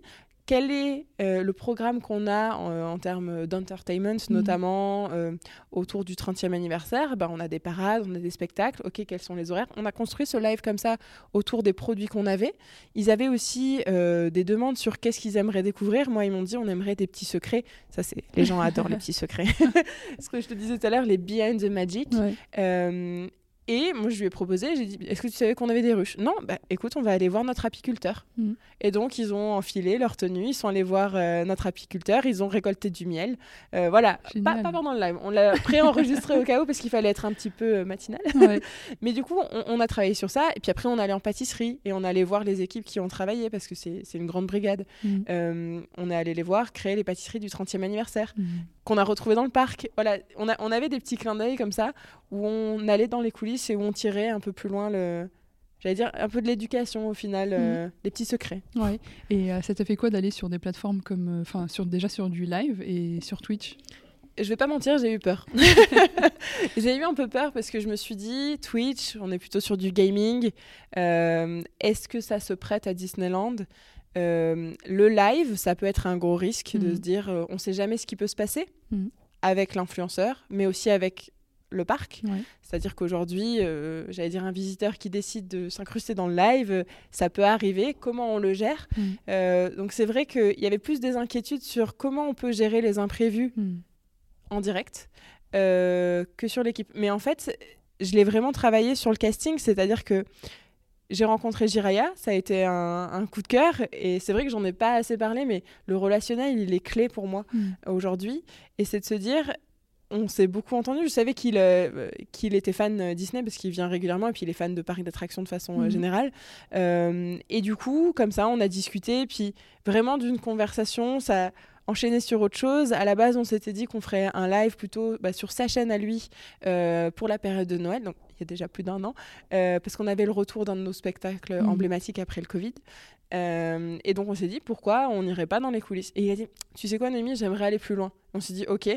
quel est euh, le programme qu'on a en, termes d'entertainment, mhm. notamment euh, autour du 30e anniversaire? Ben, On a des parades, on a des spectacles. Ok, quels sont les horaires? On a construit ce live comme ça autour des produits qu'on avait. Ils avaient aussi euh, des demandes sur qu'est-ce qu'ils aimeraient découvrir. Moi, ils m'ont dit on aimerait des petits secrets. Ça, c'est les gens adorent les *laughs* petits secrets. *laughs* Ce que je te disais tout à l'heure, les behind the magic. Et moi, je lui ai proposé, j'ai dit, est-ce que tu savais qu'on avait des ruches? Non, bah écoute, on va aller voir notre apiculteur. Mm. Et donc, ils ont enfilé leur tenue, ils sont allés voir euh, notre apiculteur, ils ont récolté du miel. Euh, voilà, pas, pas, pendant le live, on l'a pré-enregistré au cas où parce qu'il fallait être un petit peu euh, matinal. *laughs* Mais du coup, on, a travaillé sur ça. Et puis après, on allait en pâtisserie et on allait voir les équipes qui ont travaillé parce que c'est une grande brigade. Mm. on est allé les voir créer les pâtisseries du 30e anniversaire. Mm qu'on a retrouvé dans le parc. Voilà, on, a, on avait des petits clins d'œil comme ça, où on allait dans les coulisses et où on tirait un peu plus loin le, j'allais dire un peu de l'éducation au final, euh, mhm. des petits secrets. Ouais. Et euh, ça t'a fait quoi d'aller sur des plateformes comme, euh, enfin, sur déjà sur du live et sur Twitch? Je vais pas mentir, j'ai eu peur. *laughs* j'ai eu un peu peur parce que je me suis dit, Twitch, on est plutôt sur du gaming. Est-ce que ça se prête à Disneyland? Euh, le live, ça peut être un gros risque de mhm. se dire euh, on ne sait jamais ce qui peut se passer mhm. avec l'influenceur, mais aussi avec le parc. C'est-à-dire qu'aujourd'hui, euh, j'allais dire un visiteur qui décide de s'incruster dans le live, ça peut arriver. Comment on le gère mhm. Donc c'est vrai qu'il y avait plus des inquiétudes sur comment on peut gérer les imprévus en direct que sur l'équipe. Mais en fait, je l'ai vraiment travaillé sur le casting, c'est-à-dire que j'ai rencontré Jiraya, ça a été un, coup de cœur et c'est vrai que j'en ai pas assez parlé, mais le relationnel, il est clé pour moi mm. aujourd'hui. Et c'est de se dire, on s'est beaucoup entendu. Je savais qu'il euh, qu'il était fan Disney parce qu'il vient régulièrement et puis il est fan de parcs d'attractions de façon Mhm. générale. Euh, et du coup, comme ça, on a discuté. Puis vraiment d'une conversation, ça a enchaîné sur autre chose. À la base, on s'était dit qu'on ferait un live plutôt bah, sur sa chaîne à lui euh, pour la période de Noël. Donc il y a déjà plus d'un an. euh, parce qu'on avait le retour d'un de nos spectacles Mhm. emblématiques après le Covid. Euh, et donc on s'est dit pourquoi on n'irait pas dans les coulisses? Et il a dit tu sais quoi Noémie, j'aimerais aller plus loin. On s'est dit ok.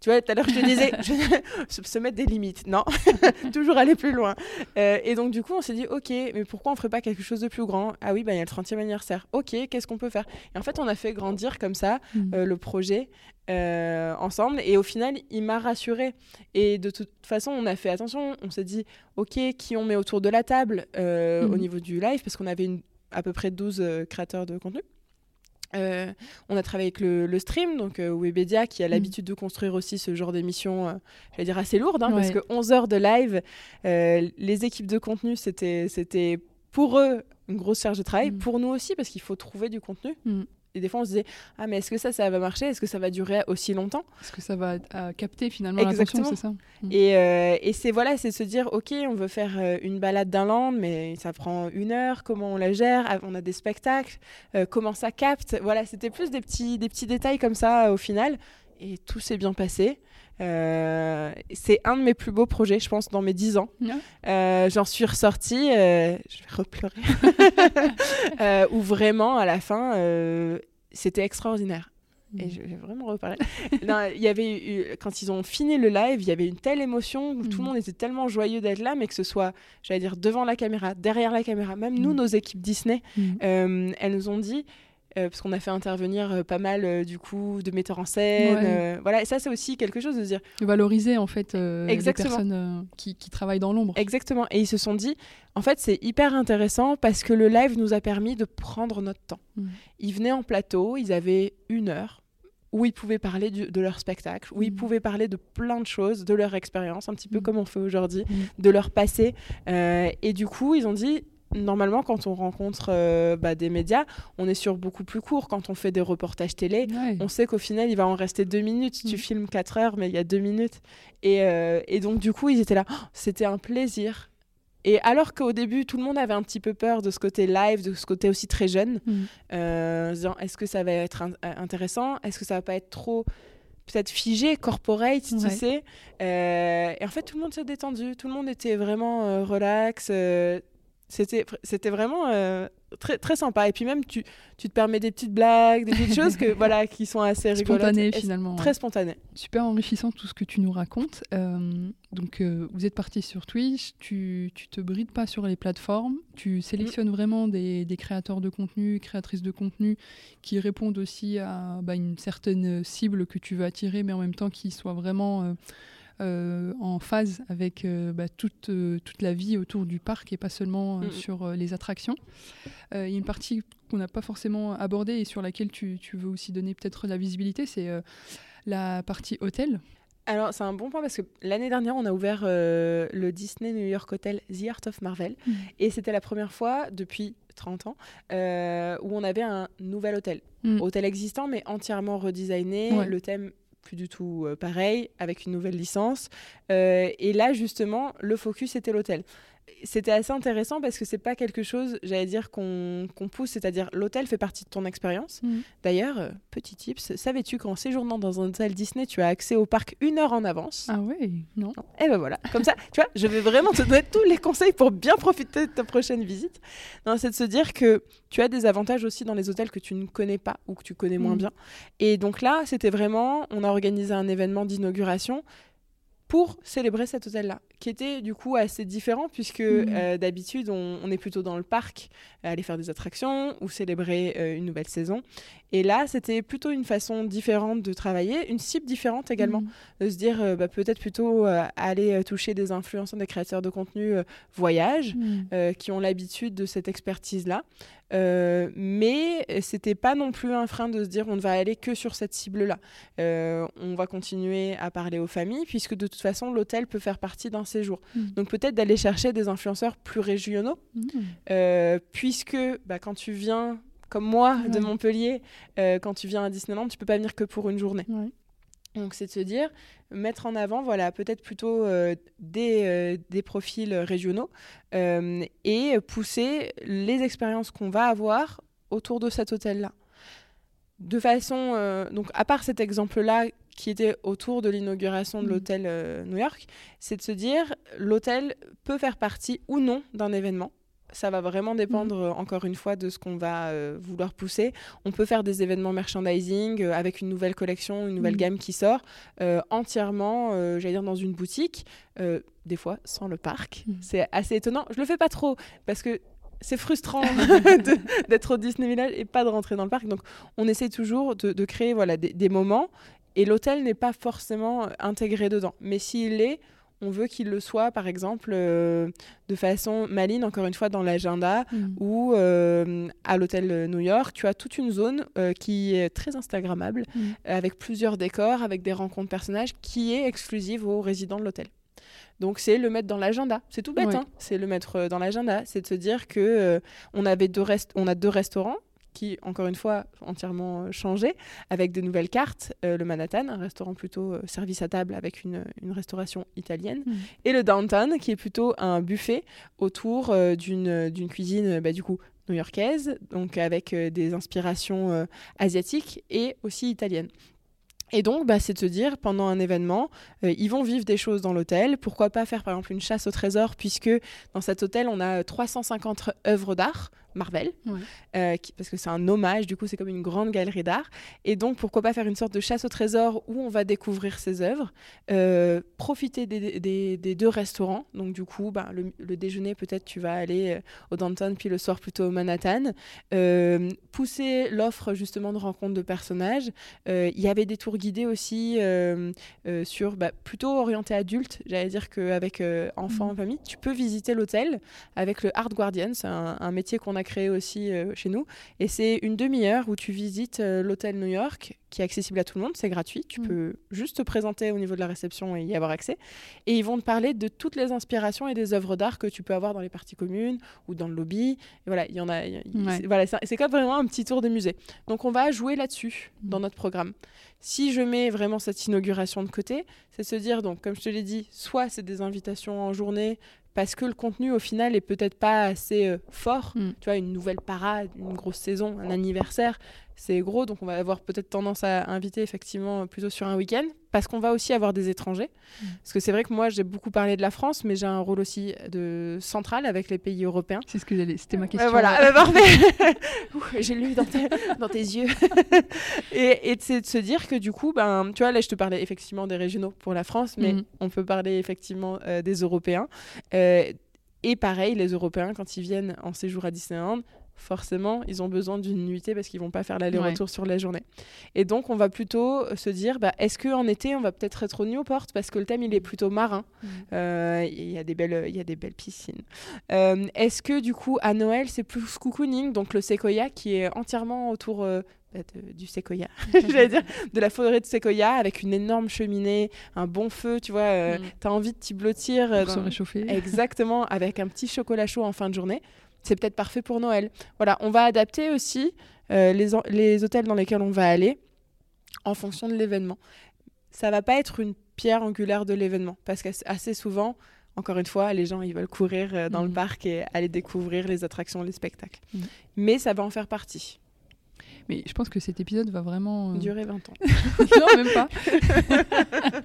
Tu vois, tout à l'heure je te disais je- *laughs* se- mettre des limites. Non, *laughs* toujours aller plus loin. Euh, et donc du coup on s'est dit ok, mais pourquoi on ferait pas quelque chose de plus grand? Ah oui, bah il y a le 30e anniversaire. Ok, qu'est-ce qu'on peut faire? Et en fait on a fait grandir comme ça Mhm. euh, le projet euh, ensemble. Et au final, il m'a rassurée. Et de toute façon, on a fait attention. On s'est dit, OK, qui on met autour de la table au niveau du live? Parce qu'on avait une, à peu près 12 euh, créateurs de contenu. Euh, on a travaillé avec le, le stream, donc euh, Webedia, qui a l'habitude de construire aussi ce genre d'émission, euh, j'allais dire assez lourde, hein, parce que 11 heures de live, euh, les équipes de contenu, c'était c'était pour eux une grosse charge de travail, Mm. pour nous aussi, parce qu'il faut trouver du contenu. Mm. Et des fois, on se disait, ah, mais est-ce que ça, ça va marcher? Est-ce que ça va durer aussi longtemps? Parce que ça va euh, capter finalement l'attention, Exactement. c'est ça Mm. Et, euh, et c'est voilà, c'est se dire, ok, on veut faire euh, une balade d'un land, mais ça prend une heure. Comment on la gère? Ah, On a des spectacles. comment ça capte? Voilà, c'était plus des petits, des petits détails comme ça au final. Et tout s'est bien passé. Euh, c'est un de mes plus beaux projets, je pense, dans mes 10 ans. Euh, J'en suis ressortie, euh, je vais repleurer, *laughs* où vraiment, à la fin, c'était extraordinaire. Et je vais vraiment reparler. Il y avait eu, quand ils ont fini le live, il y avait une telle émotion où tout le Mhm. monde était tellement joyeux d'être là, mais que ce soit, j'allais dire, devant la caméra, derrière la caméra. Même nous, Mhm. nos équipes Disney, Mm. elles nous ont dit, euh, parce qu'on a fait intervenir euh, pas mal euh, du coup de metteurs en scène, Ouais. voilà. Et ça, c'est aussi quelque chose de dire, De valoriser en fait les personnes qui, qui travaillent dans l'ombre. exactement. Et ils se sont dit, en fait, c'est hyper intéressant parce que le live nous a permis de prendre notre temps. Mhm. Ils venaient en plateau, ils avaient une heure où ils pouvaient parler du- de leur spectacle, où ils Mhm. pouvaient parler de plein de choses, de leur expérience, un petit peu Mhm. comme on fait aujourd'hui, de leur passé. Et du coup, ils ont dit, normalement, quand on rencontre euh, bah, des médias, on est sur beaucoup plus court. Quand on fait des reportages télé, Ouais. on sait qu'au final, il va en rester deux minutes. Tu Mhm. filmes quatre heures, mais il y a deux minutes. Et, euh, et donc, du coup, ils étaient là. Oh, C'était un plaisir. Et alors qu'au début, tout le monde avait un petit peu peur de ce côté live, de ce côté aussi très jeune, Mm. euh, en se disant est-ce que ça va être in- intéressant? Est-ce que ça va pas être trop peut-être figé, corporate, tu sais? Euh, Et en fait, tout le monde s'est détendu, tout le monde était vraiment euh, relax. euh, c'était, c'était vraiment euh, très, très sympa. Et puis même, tu, tu te permets des petites blagues, des petites choses que, *laughs* voilà, qui sont assez rigolotes. Spontané Et c'est finalement. ouais. Très spontané. Super enrichissant tout ce que tu nous racontes. Euh, donc, euh, vous êtes parti sur Twitch, tu, tu te brides pas sur les plateformes, tu sélectionnes vraiment des, des créateurs de contenu, créatrices de contenu qui répondent aussi à bah, une certaine cible que tu veux attirer, mais en même temps qui soient vraiment en phase avec euh, bah, toute, euh, toute la vie autour du parc et pas seulement euh, Mhm. sur euh, les attractions. Euh, Il y a une partie qu'on n'a pas forcément abordée et sur laquelle tu, tu veux aussi donner peut-être la visibilité, c'est euh, la partie hôtel. Alors, c'est un bon point parce que l'année dernière, on a ouvert euh, le Disney New York Hotel The Art of Marvel. Mhm. Et c'était la première fois depuis 30 ans euh, où on avait un nouvel hôtel. Mhm. Hôtel existant, mais entièrement redesigné. Ouais. Le thème plus du tout euh, pareil, avec une nouvelle licence. Euh, et là, justement, le focus était l'hôtel. C'était assez intéressant parce que c'est pas quelque chose, j'allais dire, qu'on pousse, c'est-à-dire l'hôtel fait partie de ton expérience. Mhm. D'ailleurs, euh, petit tips, savais-tu qu'en séjournant dans un hôtel Disney, tu as accès au parc une heure en avance? Ah ouais, non. Et ben voilà, comme ça, tu vois, je vais vraiment te donner tous les conseils pour bien profiter de ta prochaine visite. Non, c'est de se dire que tu as des avantages aussi dans les hôtels que tu ne connais pas ou que tu connais moins Mhm. bien. Et donc là, c'était vraiment, on a organisé un événement d'inauguration pour célébrer cet hôtel-là, qui était du coup assez différent puisque Mhm. euh, d'habitude on, on est plutôt dans le parc, à aller faire des attractions ou célébrer euh, une nouvelle saison. Et là, c'était plutôt une façon différente de travailler, une cible différente également Mhm. de se dire euh, bah, peut-être plutôt euh, aller euh, toucher des influenceurs, des créateurs de contenu euh, voyage, Mhm. qui ont l'habitude de cette expertise-là. Mais c'était pas non plus un frein de se dire on ne va aller que sur cette cible-là. On va continuer à parler aux familles, puisque de toute façon, l'hôtel peut faire partie d'un séjour. Mhm. Donc peut-être d'aller chercher des influenceurs plus régionaux, puisque bah, quand tu viens, comme moi, de. Montpellier, euh, quand tu viens à Disneyland, tu peux pas venir que pour une journée. Ouais. Donc c'est de se dire, mettre en avant, voilà, peut-être plutôt des, des, profils régionaux et pousser les expériences qu'on va avoir autour de cet hôtel-là. De façon, donc à part cet exemple-là qui était autour de l'inauguration de mmh. l'hôtel New York, c'est de se dire, l'hôtel peut faire partie ou non d'un événement ça va vraiment dépendre, mmh. encore une fois, de ce qu'on va euh, vouloir pousser. On peut faire des événements merchandising euh, avec une nouvelle collection, une nouvelle mmh. gamme qui sort, euh, entièrement, j'allais dire, dans une boutique, des fois sans le parc. Mmh. C'est assez étonnant. Je le fais pas trop parce que c'est frustrant *laughs* *laughs* d'être au Disney Village et pas de rentrer dans le parc. Donc, on essaie toujours de, créer voilà, des, des moments et l'hôtel n'est pas forcément intégré dedans. Mais s'il est, on veut qu'il le soit, par exemple, euh, de façon maline, encore une fois, dans l'agenda, mm. ou euh, à l'hôtel New York, tu as toute une zone euh, qui est très Instagrammable, mm. avec plusieurs décors, avec des rencontres personnages, qui est exclusive aux résidents de l'hôtel. Donc c'est le mettre dans l'agenda. C'est tout bête, hein c'est le mettre dans l'agenda. C'est de se dire que on avait deux on a deux restaurants qui, encore une fois, entièrement euh, changé, avec de nouvelles cartes. Euh, le Manhattan, un restaurant plutôt euh, service à table avec une, restauration italienne. Hmm. Et le Downtown, qui est plutôt un buffet autour d'une cuisine, bah, du coup, new-yorkaise, donc avec des inspirations asiatiques et aussi italiennes. Et donc, bah, c'est de se dire, pendant un événement, ils vont vivre des choses dans l'hôtel. Pourquoi pas faire, par exemple, une chasse au trésor, puisque dans cet hôtel, on a 350 œuvres d'art Marvel, euh, parce que c'est un hommage, du coup c'est comme une grande galerie d'art. Et donc pourquoi pas faire une sorte de chasse au trésor où on va découvrir ses œuvres, euh, profiter des, deux restaurants. Donc du coup, bah, le, déjeuner peut-être tu vas aller euh, au Downtown, puis le soir plutôt au Manhattan. pousser l'offre justement de rencontres de personnages. Il y avait des tours guidés aussi sur bah, plutôt orienté adulte, j'allais dire qu'avec enfants, mmh. famille. Tu peux visiter l'hôtel avec le Art Guardian, c'est un, un métier qu'on a créé aussi euh, chez nous. Et c'est une demi-heure où tu visites euh, l'hôtel New York, qui est accessible à tout le monde, c'est gratuit. Tu mm. peux juste te présenter au niveau de la réception et y avoir accès. Et ils vont te parler de toutes les inspirations et des œuvres d'art que tu peux avoir dans les parties communes ou dans le lobby. Et voilà, il y en a. Voilà, c'est comme vraiment un petit tour de musée. Donc on va jouer là-dessus mm. dans notre programme. Si je mets vraiment cette inauguration de côté, c'est se dire, donc, comme je te l'ai dit, soit c'est des invitations en journée, parce que le contenu au final est peut-être pas assez euh, fort. Mm. Tu vois, une nouvelle parade, une grosse saison, un anniversaire, c'est gros, donc on va avoir peut-être tendance à inviter effectivement plutôt sur un week-end, parce qu'on va aussi avoir des étrangers. Mm. Parce que c'est vrai que moi j'ai beaucoup parlé de la France, mais j'ai un rôle aussi de central avec les pays européens. C'est ce que j'allais, c'était ma question. voilà, *laughs* parfait. *laughs* j'ai lu dans, dans, tes yeux. *laughs* et, et c'est de se dire que du coup, ben, tu vois, là je te parlais effectivement des régionaux pour la France, mais mm. on peut parler effectivement euh, des Européens. Euh, et pareil, les Européens, quand ils viennent en séjour à Disneyland, forcément, ils ont besoin d'une nuitée parce qu'ils vont pas faire l'aller-retour sur la journée. Et donc, on va plutôt se dire, bah, est-ce qu'en été, on va peut-être être au Newport parce que le thème, il est plutôt marin. Mm. Euh, il y, a des belles, y a des belles piscines. Euh, est-ce que, du coup, à Noël, c'est plus cocooning, donc le séquoia qui est entièrement autour euh, bah, du séquoia, *laughs* j'allais dire, de la forêt de séquoia avec une énorme cheminée, un bon feu, tu vois, mm. tu as envie de t'y blottir. Pour se réchauffer. Exactement, avec un petit chocolat chaud en fin de journée c'est peut-être parfait pour Noël. Voilà, on va adapter aussi euh, les, les, hôtels dans lesquels on va aller en fonction de l'événement. Ça va pas être une pierre angulaire de l'événement parce qu'assez souvent, encore une fois, les gens ils veulent courir euh, dans le mmh. parc et aller découvrir les attractions, les spectacles. Mmh. Mais ça va en faire partie. Mais je pense que cet épisode va vraiment... Euh, Durer 20 ans. *laughs* non, même pas. *laughs*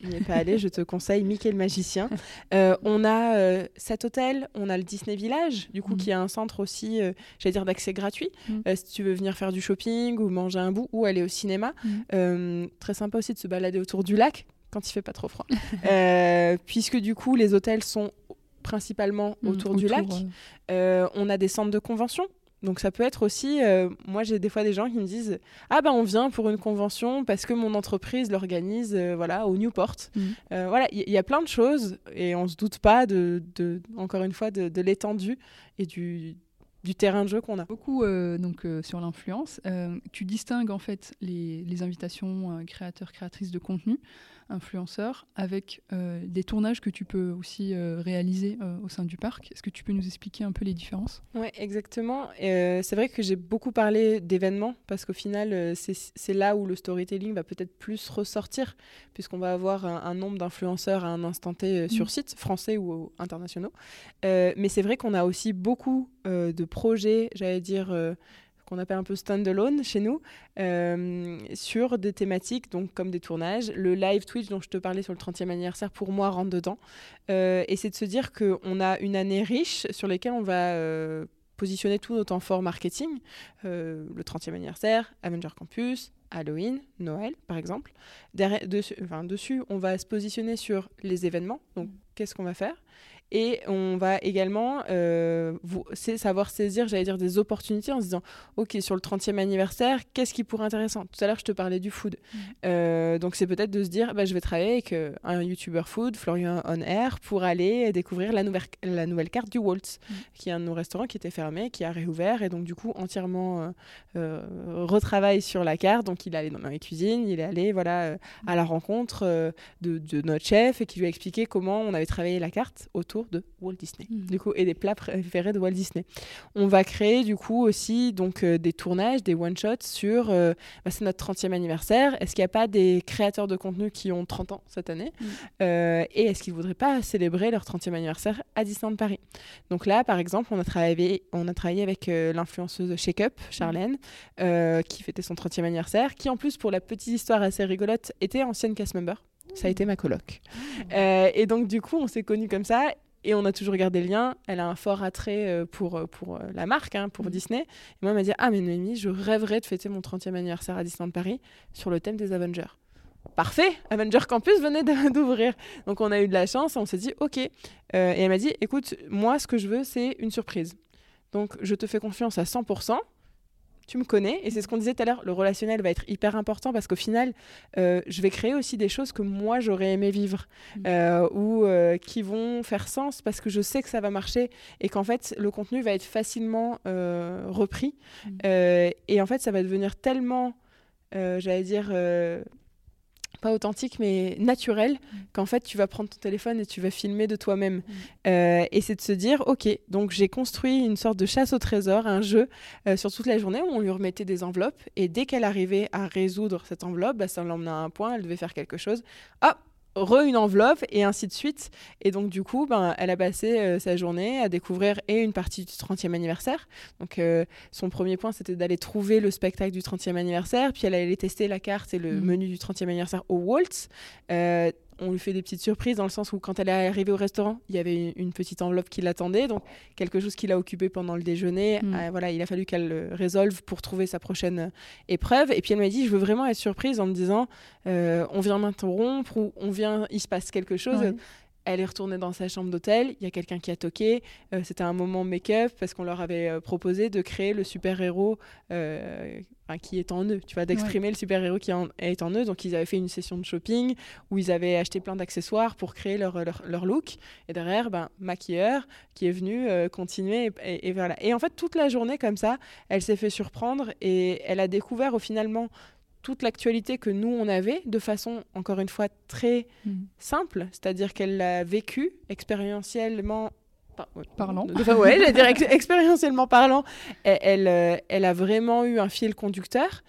Il n'y est pas allé, je te conseille Mickey le magicien. Euh, on a euh, cet hôtel, on a le Disney Village, du coup, mm. qui est un centre aussi, j'allais dire, d'accès gratuit. Mm. si tu veux venir faire du shopping ou manger un bout ou aller au cinéma. Mm. très sympa aussi de se balader autour du lac quand il fait pas trop froid. *laughs* puisque du coup, les hôtels sont principalement autour du lac. on a des centres de convention donc ça peut être aussi, euh, moi j'ai des fois des gens qui me disent ah ben on vient pour une convention parce que mon entreprise l'organise euh, voilà au Newport. Mmh. Euh, voilà, il y, a plein de choses et on se doute pas de, encore une fois de, l'étendue et du, du terrain de jeu qu'on a. Beaucoup donc sur l'influence. tu distingues en fait les, les invitations créateurs créatrices de contenu influenceurs, avec des tournages que tu peux aussi réaliser au sein du parc. Est-ce que tu peux nous expliquer un peu les différences? Oui, exactement. c'est vrai que j'ai beaucoup parlé d'événements parce qu'au final, c'est là où le storytelling va peut-être plus ressortir, puisqu'on va avoir un, nombre d'influenceurs à un instant T sur mmh. site, français ou internationaux. mais c'est vrai qu'on a aussi beaucoup de projets, j'allais dire qu'on appelle un peu standalone chez nous, euh, sur des thématiques donc comme des tournages. Le live Twitch dont je te parlais sur le 30e anniversaire, pour moi, rentre dedans. Euh, et c'est de se dire qu'on a une année riche sur laquelle on va euh, positionner tout notre temps marketing. le 30e anniversaire, Avenger Campus, Halloween, Noël, par exemple. dessus, enfin, dessus, on va se positionner sur les événements. Donc, qu'est-ce qu'on va faire? Et on va également euh, savoir saisir, j'allais dire, des opportunités en se disant, OK, sur le 30e anniversaire, qu'est-ce qui pourrait être intéressant? Tout à l'heure, je te parlais du food. Mmh. Euh, donc, c'est peut-être de se dire, bah, je vais travailler avec euh, un YouTuber food, Florian On Air, pour aller découvrir la nouvelle, la nouvelle carte du Waltz, mmh. qui est un de nos restaurants qui était fermé, qui a réouvert, et donc, du coup, entièrement retravaille sur la carte. Donc, il est allé dans les cuisines, il est allé voilà, à la rencontre de, de notre chef et qui lui a expliqué comment on avait travaillé la carte autour de Walt Disney, mhm. du coup, et des plats préférés de Walt Disney. On va créer du coup aussi donc euh, des tournages, des one shots sur, euh, bah, c'est notre 30e anniversaire. Est-ce qu'il n'y a pas des créateurs de contenu qui ont 30 ans cette année mhm. euh, et est-ce qu'ils voudraient pas célébrer leur 30e anniversaire à Disneyland Paris? Donc là, par exemple, on a travaillé, on a travaillé avec l'influenceuse Shake Up, Charlène, qui fêtait son 30e anniversaire, qui en plus pour la petite histoire assez rigolote était ancienne cast member. Ça a été ma coloc. Et donc, du coup, on s'est connus comme ça. Et on a toujours gardé le lien. Elle a un fort attrait euh, pour, euh, pour euh, la marque, hein, pour mm. Disney. Et moi, elle m'a dit Ah, mais Noémie, je rêverais de fêter mon 30e anniversaire à Disneyland Paris sur le thème des Avengers. Parfait, Avenger Campus venait d'ouvrir. Donc on a eu de la chance, on s'est dit ok. et elle m'a dit écoute, moi ce que je veux c'est une surprise. Donc je te fais confiance à 100% tu me connais. Et c'est ce qu'on disait tout à l'heure, le relationnel va être hyper important parce qu'au final, euh, je vais créer aussi des choses que moi, j'aurais aimé vivre mm. euh, ou euh, qui vont faire sens parce que je sais que ça va marcher et qu'en fait, le contenu va être facilement repris. Mm. et en fait, ça va devenir tellement, j'allais dire, pas authentique, mais naturel, mm. qu'en fait, tu vas prendre ton téléphone et tu vas filmer de toi-même. Mm. Euh, et c'est de se dire, OK, donc j'ai construit une sorte de chasse au trésor, un jeu euh, sur toute la journée où on lui remettait des enveloppes. Et dès qu'elle arrivait à résoudre cette enveloppe, bah, ça l'emmenait à un point, elle devait faire quelque chose. Ah, re une enveloppe et ainsi de suite. Et donc du coup, ben, elle a passé euh, sa journée à découvrir et une partie du 30e anniversaire. Donc euh, son premier point, c'était d'aller trouver le spectacle du 30e anniversaire, puis elle allait tester la carte et le mmh. menu du 30e anniversaire au Waltz. Euh, on lui fait des petites surprises dans le sens où quand elle est arrivée au restaurant, il y avait une petite enveloppe qui l'attendait, donc quelque chose qui l'a occupé pendant le déjeuner. Mm. Euh, voilà, il a fallu qu'elle le résolve pour trouver sa prochaine euh, épreuve. Et puis elle m'a dit, je veux vraiment être surprise en me disant, euh, on vient m'interrompre ou on vient, il se passe quelque chose. Elle est retournée dans sa chambre d'hôtel. Il y a quelqu'un qui a toqué. Euh, c'était un moment make-up parce qu'on leur avait proposé de créer le super-héros euh, qui est en eux. Tu vois, d'exprimer le super-héros qui est en eux. Donc, ils avaient fait une session de shopping où ils avaient acheté plein d'accessoires pour créer leur, leur, look. Et derrière, ben, maquilleur qui est venu continuer. Et, et, voilà. et en fait, toute la journée, comme ça, elle s'est fait surprendre et elle a découvert au finalement toute l'actualité que nous, on avait, de façon, encore une fois, très mm. simple, c'est-à-dire qu'elle l'a vécu expérientiellement parlant. ouais, j'allais dire expérientiellement parlant, elle, euh, elle, a vraiment eu un fil conducteur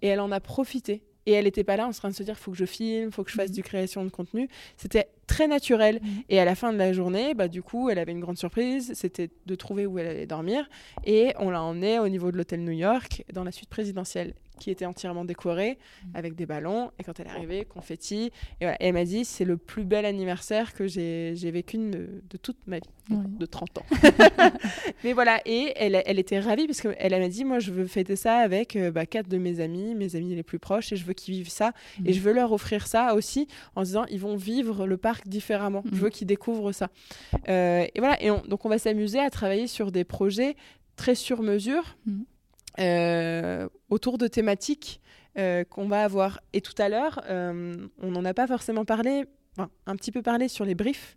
et elle en a profité. Et elle n'était pas là en train de se dire faut que je filme, faut que je fasse mm. du création de contenu. C'était très naturel. Mm. Et à la fin de la journée, bah, du coup, elle avait une grande surprise. C'était de trouver où elle allait dormir. Et on l'a emmenée au niveau de l'hôtel New York, dans la suite présidentielle qui était entièrement décorée mm. avec des ballons. Et quand elle est arrivée, confetti. Et, voilà. elle m'a dit c'est le plus bel anniversaire que j'ai vécu de, toute ma vie, de 30 ans. *laughs* Mais voilà, et elle, elle était ravie parce qu'elle m'a dit moi, je veux fêter ça avec euh, bah, quatre de mes amis, mes amis les plus proches, et je veux qu'ils vivent ça. Et mm. je veux leur offrir ça aussi en disant ils vont vivre le parc différemment. Je mm. veux qu'ils découvrent ça. Euh, et voilà, et donc on va s'amuser à travailler sur des projets très sur mesure. Autour de thématiques euh, qu'on va avoir. Et tout à l'heure, euh, on n'en a pas forcément parlé, enfin, un petit peu parlé sur les briefs.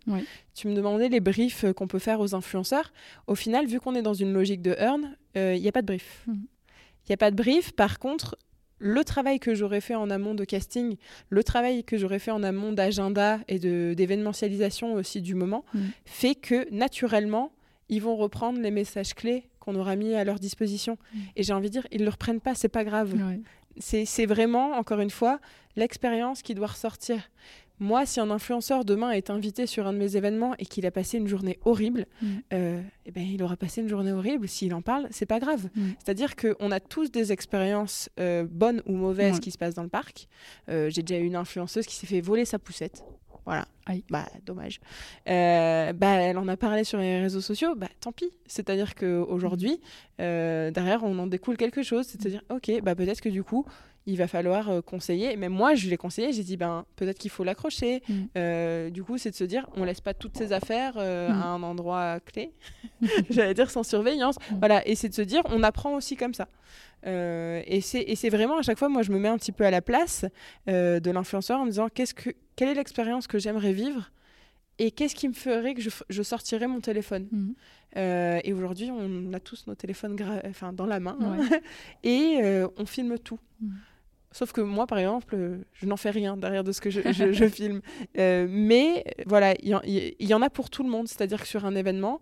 Tu me demandais les briefs qu'on peut faire aux influenceurs. Au final, vu qu'on est dans une logique de earn, il n'y a pas de brief. Il mmh. n'y a pas de brief. Par contre, le travail que j'aurais fait en amont de casting, le travail que j'aurais fait en amont d'agenda et d'événementialisation aussi du moment, mm. fait que naturellement, ils vont reprendre les messages clés qu'on aura mis à leur disposition. Mm. Et j'ai envie de dire, ils ne le reprennent pas, c'est pas grave. C'est vraiment, encore une fois, l'expérience qui doit ressortir. Moi, si un influenceur demain est invité sur un de mes événements et qu'il a passé une journée horrible, mm. euh, eh ben, il aura passé une journée horrible. S'il en parle, c'est pas grave. Mm. C'est-à-dire qu'on a tous des expériences euh, bonnes ou mauvaises qui se passent dans le parc. Euh, j'ai déjà eu une influenceuse qui s'est fait voler sa poussette. Voilà. Bah, dommage. bah, elle en a parlé sur les réseaux sociaux. Bah, tant pis. C'est-à-dire qu'aujourd'hui, mm. derrière, on en découle quelque chose. C'est-à-dire, ok, bah, peut-être que du coup, il va falloir euh, conseiller. Mais moi, je l'ai conseillé, j'ai dit, ben, peut-être qu'il faut l'accrocher. Mm. Euh, du coup, c'est de se dire, on laisse pas toutes ses affaires euh, mm. à un endroit clé, *laughs* *laughs* j'allais dire sans surveillance. Mm. Voilà, et c'est de se dire, on apprend aussi comme ça. et c'est vraiment, à chaque fois, moi, je me mets un petit peu à la place de l'influenceur en me disant, qu'est-ce que, quelle est l'expérience que j'aimerais vivre et qu'est-ce qui me ferait que je, je sortirais mon téléphone? Et aujourd'hui, on a tous nos téléphones enfin, dans la main hein. *laughs* et on filme tout. Sauf que moi, par exemple, euh, je n'en fais rien derrière de ce que je, *laughs* filme. Euh, mais voilà, il y, en a pour tout le monde. C'est-à-dire que sur un événement,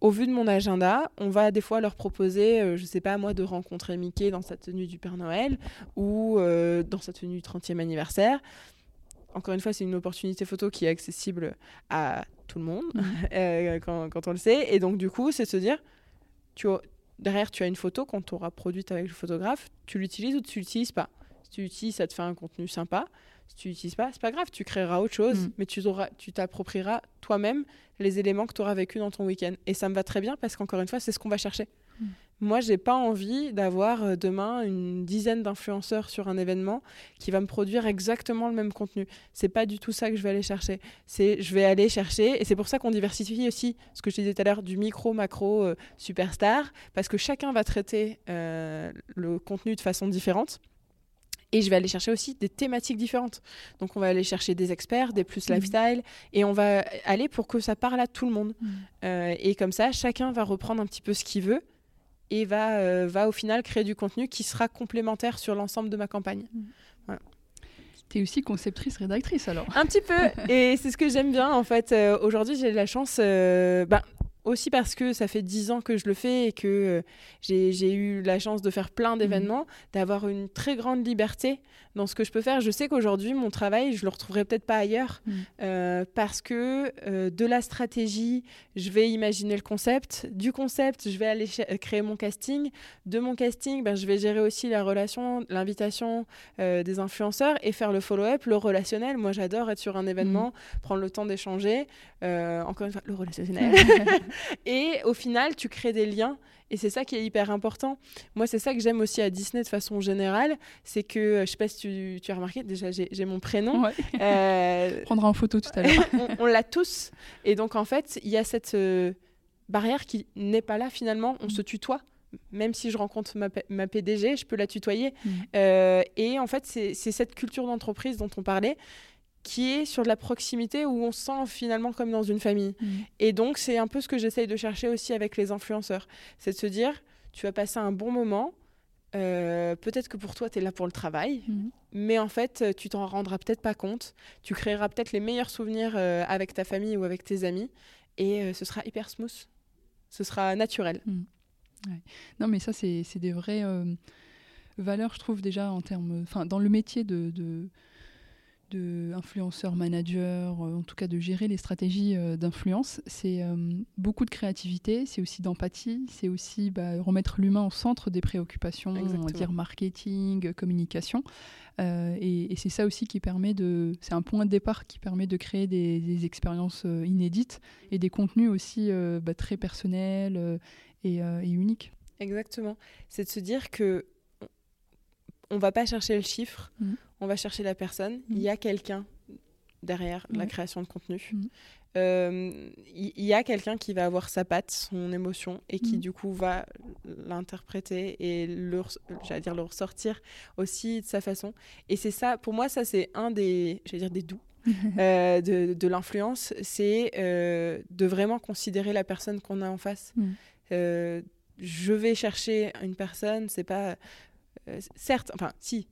au vu de mon agenda, on va des fois leur proposer, je euh, je sais pas moi, de rencontrer Mickey dans sa tenue du Père Noël ou dans sa tenue du 30e anniversaire. Encore une fois, c'est une opportunité photo qui est accessible à tout le monde mmh. *laughs* quand, on le sait. Et donc, du coup, c'est se dire, tu derrière, tu as une photo qu'on t'aura produite avec le photographe, tu l'utilises ou tu l'utilises pas? Tu utilises, ça te fait un contenu sympa. Si tu n'utilises pas, c'est pas grave, tu créeras autre chose, mm. mais tu tu t'approprieras toi-même les éléments que tu auras vécu dans ton week-end. Et ça me va très bien parce qu'encore une fois, c'est ce qu'on va chercher. Mm. Moi, j'ai pas envie d'avoir euh, demain une dizaine d'influenceurs sur un événement qui va me produire exactement le même contenu. C'est pas du tout ça que je vais aller chercher. C'est je vais aller chercher et c'est pour ça qu'on diversifie aussi ce que je disais tout à l'heure du micro macro euh, superstar parce que chacun va traiter euh, le contenu de façon différente. Et je vais aller chercher aussi des thématiques différentes. Donc on va aller chercher des experts, des plus mhm. lifestyle, et on va aller pour que ça parle à tout le monde. Mhm. Euh, et comme ça, chacun va reprendre un petit peu ce qu'il veut et va, euh, va au final créer du contenu qui sera complémentaire sur l'ensemble de ma campagne. Mhm. Tu es aussi conceptrice, rédactrice alors Un petit peu, *laughs* et c'est ce que j'aime bien en fait. Euh, aujourd'hui, j'ai la chance, bah, aussi parce que ça fait dix ans que je le fais et que euh, j'ai eu la chance de faire plein d'événements, mmh. d'avoir une très grande liberté dans ce que je peux faire. Je sais qu'aujourd'hui, mon travail, je le retrouverai peut-être pas ailleurs mmh. euh, parce que euh, de la stratégie, je vais imaginer le concept. Du concept, je vais aller créer mon casting. De mon casting, ben, je vais gérer aussi la relation, l'invitation des influenceurs et faire le follow-up, le relationnel. Moi, j'adore être sur un événement, mmh. prendre le temps d'échanger. encore une fois, le relationnel. *laughs* et au final, tu crées des liens. Et c'est ça qui est hyper important. Moi, c'est ça que j'aime aussi à Disney de façon générale. C'est que, euh, je sais pas si tu, as remarqué, déjà, j'ai mon prénom. Euh, *laughs* Prendra en photo tout à l'heure. *laughs* on, l'a tous. Et donc, en fait, il y a cette euh, barrière qui n'est pas là finalement. On mm. se tutoie même si je rencontre ma, ma, PDG, je peux la tutoyer. Mm. et en fait, c'est cette culture d'entreprise dont on parlait qui est sur de la proximité où on se sent finalement comme dans une famille. Mm. Et donc, c'est un peu ce que j'essaye de chercher aussi avec les influenceurs. C'est de se dire, tu vas passer un bon moment. Euh, peut-être que pour toi, tu es là pour le travail, mm. mais en fait, tu t'en rendras peut-être pas compte. Tu créeras peut-être les meilleurs souvenirs euh, avec ta famille ou avec tes amis, et euh, ce sera hyper smooth. Ce sera naturel. Mm. Non, mais ça, c'est des vraies valeurs, je trouve, déjà, en termes. Enfin, dans le métier de de influenceur, manager, euh, en tout cas de gérer les stratégies euh, d'influence, c'est euh, beaucoup de créativité, c'est aussi d'empathie, c'est aussi bah, remettre l'humain au centre des préoccupations, on va dire marketing, communication. et, c'est ça aussi qui permet de, c'est un point de départ qui permet de créer des, expériences inédites et des contenus aussi bah, très personnels et, uniques. Exactement. C'est de se dire que on va pas chercher le chiffre, mmh on va chercher la personne. Il y a quelqu'un derrière la création de contenu. Mhm. Euh, il y, a quelqu'un qui va avoir sa patte, son émotion, et qui du coup va l'interpréter et le, dire le ressortir aussi de sa façon. Et c'est ça, pour moi, ça c'est un des, dire des doux. *laughs* Euh, de, l'influence, c'est euh, de vraiment considérer la personne qu'on a en face. Je vais chercher une personne, c'est pas certes, enfin, si,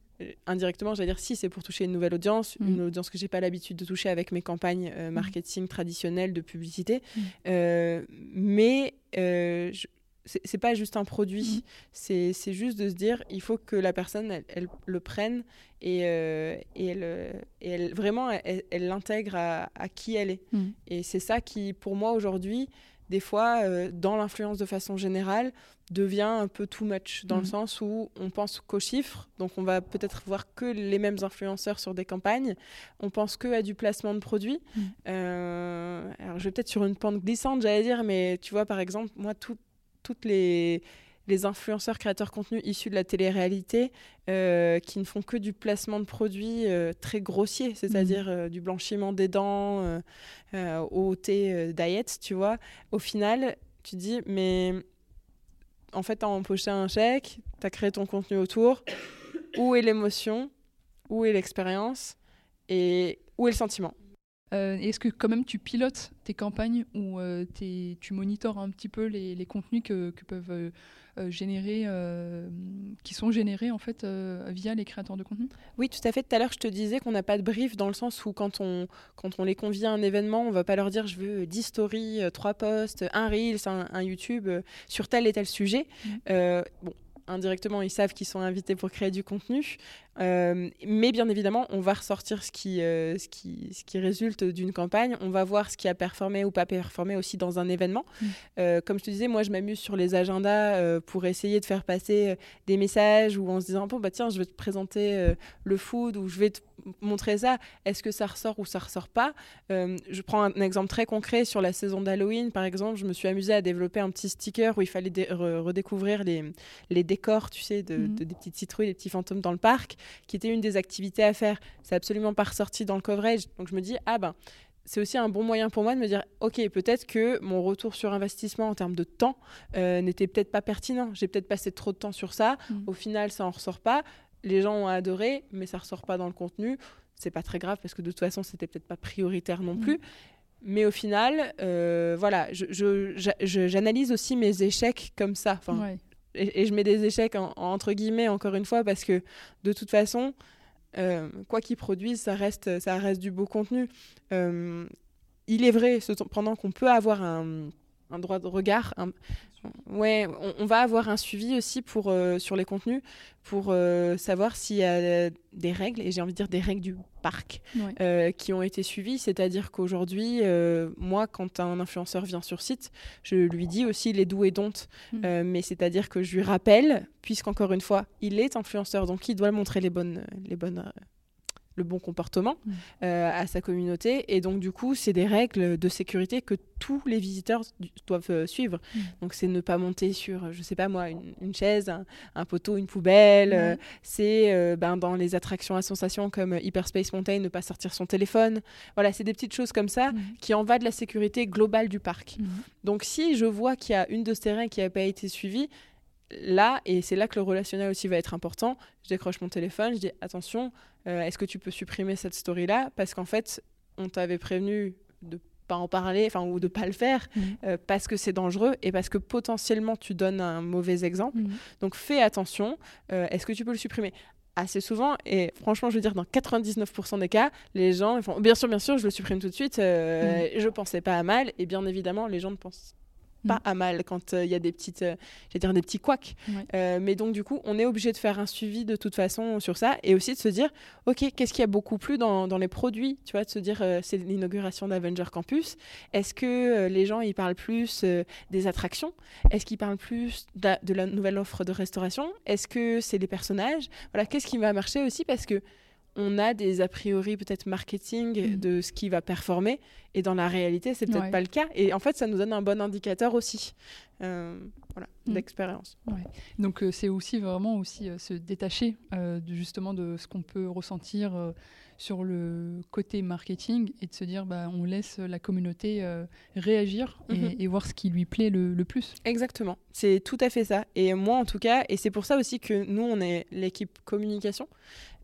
indirectement, j'allais dire si c'est pour toucher une nouvelle audience, mm. une audience que j'ai pas l'habitude de toucher avec mes campagnes mm. marketing traditionnelles de publicité. Mm. mais je, c'est pas juste un produit, c'est juste de se dire il faut que la personne elle, le prenne et, et, elle, et elle, vraiment elle l'intègre à, à, qui elle est. Et c'est ça qui, pour moi aujourd'hui, des fois, euh, dans l'influence de façon générale, devient un peu too much, dans le mhm. sens où on pense qu'aux chiffres, donc on va peut-être voir que les mêmes influenceurs sur des campagnes, on pense que à du placement de produits. Mhm. Euh, alors je vais peut-être sur une pente glissante, j'allais dire, mais tu vois, par exemple, moi, toutes les les influenceurs créateurs contenu issus de la télé-réalité euh, qui ne font que du placement de produits euh, très grossier, c'est-à-dire mmh. euh, du blanchiment des dents au thé diet, tu vois. Au final, tu dis, mais en fait, tu as empoché un chèque, tu as créé ton contenu autour. Où est l'émotion? Où est l'expérience? Et où est le sentiment? Est-ce que quand même tu pilotes tes campagnes ou tu monitores un petit peu les, contenus que, que peuvent euh, générés, euh, qui sont générés en fait euh, via les créateurs de contenu? Oui, tout à fait. Tout à l'heure, je te disais qu'on n'a pas de brief dans le sens où quand on, quand on les convie à un événement, on va pas leur dire je veux 10 stories, 3 posts, un Reels, un, YouTube sur tel et tel sujet. Mmh. bon, indirectement, ils savent qu'ils sont invités pour créer du contenu. Euh, mais bien évidemment, on va ressortir ce qui, euh, ce qui, ce qui résulte d'une campagne. On va voir ce qui a performé ou pas performé aussi dans un événement. Mm. Euh, comme je te disais, moi, je m'amuse sur les agendas pour essayer de faire passer des messages ou en se disant, bon, bah tiens, je vais te présenter le food ou je vais te montrer ça. Est-ce que ça ressort ou ça ressort pas? Je prends un, exemple très concret sur la saison d'Halloween, par exemple. Je me suis amusée à développer un petit sticker où il fallait redécouvrir les, les décors, tu sais, de, mm. de, des petites citrouilles, des petits fantômes dans le parc qui était une des activités à faire. C'est absolument pas ressorti dans le coverage. Donc je me dis, ah ben, c'est aussi un bon moyen pour moi de me dire, ok, peut-être que mon retour sur investissement en termes de temps euh, n'était peut-être pas pertinent. J'ai peut-être passé trop de temps sur ça. Mm. Au final, ça en ressort pas. Les gens ont adoré, mais ça ressort pas dans le contenu. C'est pas très grave parce que de toute façon, c'était peut-être pas prioritaire non mm. plus. Mais au final, euh, voilà, j'analyse je, aussi mes échecs comme ça. Enfin, et, je mets des échecs entre guillemets encore une fois parce que de toute façon euh, quoi qu'ils produisent ça reste ça reste du beau contenu. Euh, il est vrai cependant qu'on peut avoir un, un, droit de regard Ouais, on, va avoir un suivi aussi pour, euh, sur les contenus pour euh, savoir s'il y a des règles, et j'ai envie de dire des règles du parc, euh, qui ont été suivies. C'est-à-dire qu'aujourd'hui, moi, quand un influenceur vient sur site, je lui dis aussi les doux et don'ts. Mm. mais c'est-à-dire que je lui rappelle, puisqu'encore une fois, il est influenceur, donc il doit montrer les bonnes, les bonnes le bon comportement mm. euh, à sa communauté. Et donc, du coup, c'est des règles de sécurité que tous les visiteurs doivent euh, suivre. Mm. Donc, c'est ne pas monter sur, je sais pas moi, une, chaise, un, poteau, une poubelle. Euh, c'est ben, dans les attractions à sensations comme Hyperspace Mountain, ne pas sortir son téléphone. Voilà, c'est des petites choses comme ça mm. qui en va de la sécurité globale du parc. Donc, si je vois qu'il y a une de ces règles qui n'a pas été suivie, là, et c'est là que le relationnel aussi va être important, je décroche mon téléphone, je dis attention, euh, est-ce que tu peux supprimer cette story-là? Parce qu'en fait, on t'avait prévenu de pas en parler, enfin ou de pas le faire, mmh. euh, parce que c'est dangereux et parce que potentiellement tu donnes un mauvais exemple. Mmh. Donc fais attention. Euh, est-ce que tu peux le supprimer? Assez souvent et franchement je veux dire dans 99% des cas les gens ils font bien sûr bien sûr je le supprime tout de suite mmh. je pensais pas à mal et bien évidemment les gens ne pensent pas mm. à mal quand euh, il y a des petites, euh, dire des petits couacs. Euh, mais donc du coup, on est obligé de faire un suivi de toute façon sur ça et aussi de se dire, ok, qu'est-ce qui a beaucoup plu dans, dans, les produits, tu vois, de se dire, c'est l'inauguration d'Avenger Campus. Est-ce que les gens ils parlent plus des attractions? Est-ce qu'ils parlent plus de de la nouvelle offre de restauration? Est-ce que c'est les personnages? Voilà, qu'est-ce qui va marcher aussi? Parce que on a des a priori peut-être marketing mm. de ce qui va performer et dans la réalité c'est peut-être pas le cas et en fait ça nous donne un bon indicateur aussi euh, voilà mm. d'expérience donc euh, c'est aussi vraiment aussi euh, se détacher justement de ce qu'on peut ressentir sur le côté marketing et de se dire bah, on laisse la communauté réagir mhm. et, voir ce qui lui plaît le, le plus. Exactement, c'est tout à fait ça. Et moi en tout cas, et c'est pour ça aussi que nous on est l'équipe communication,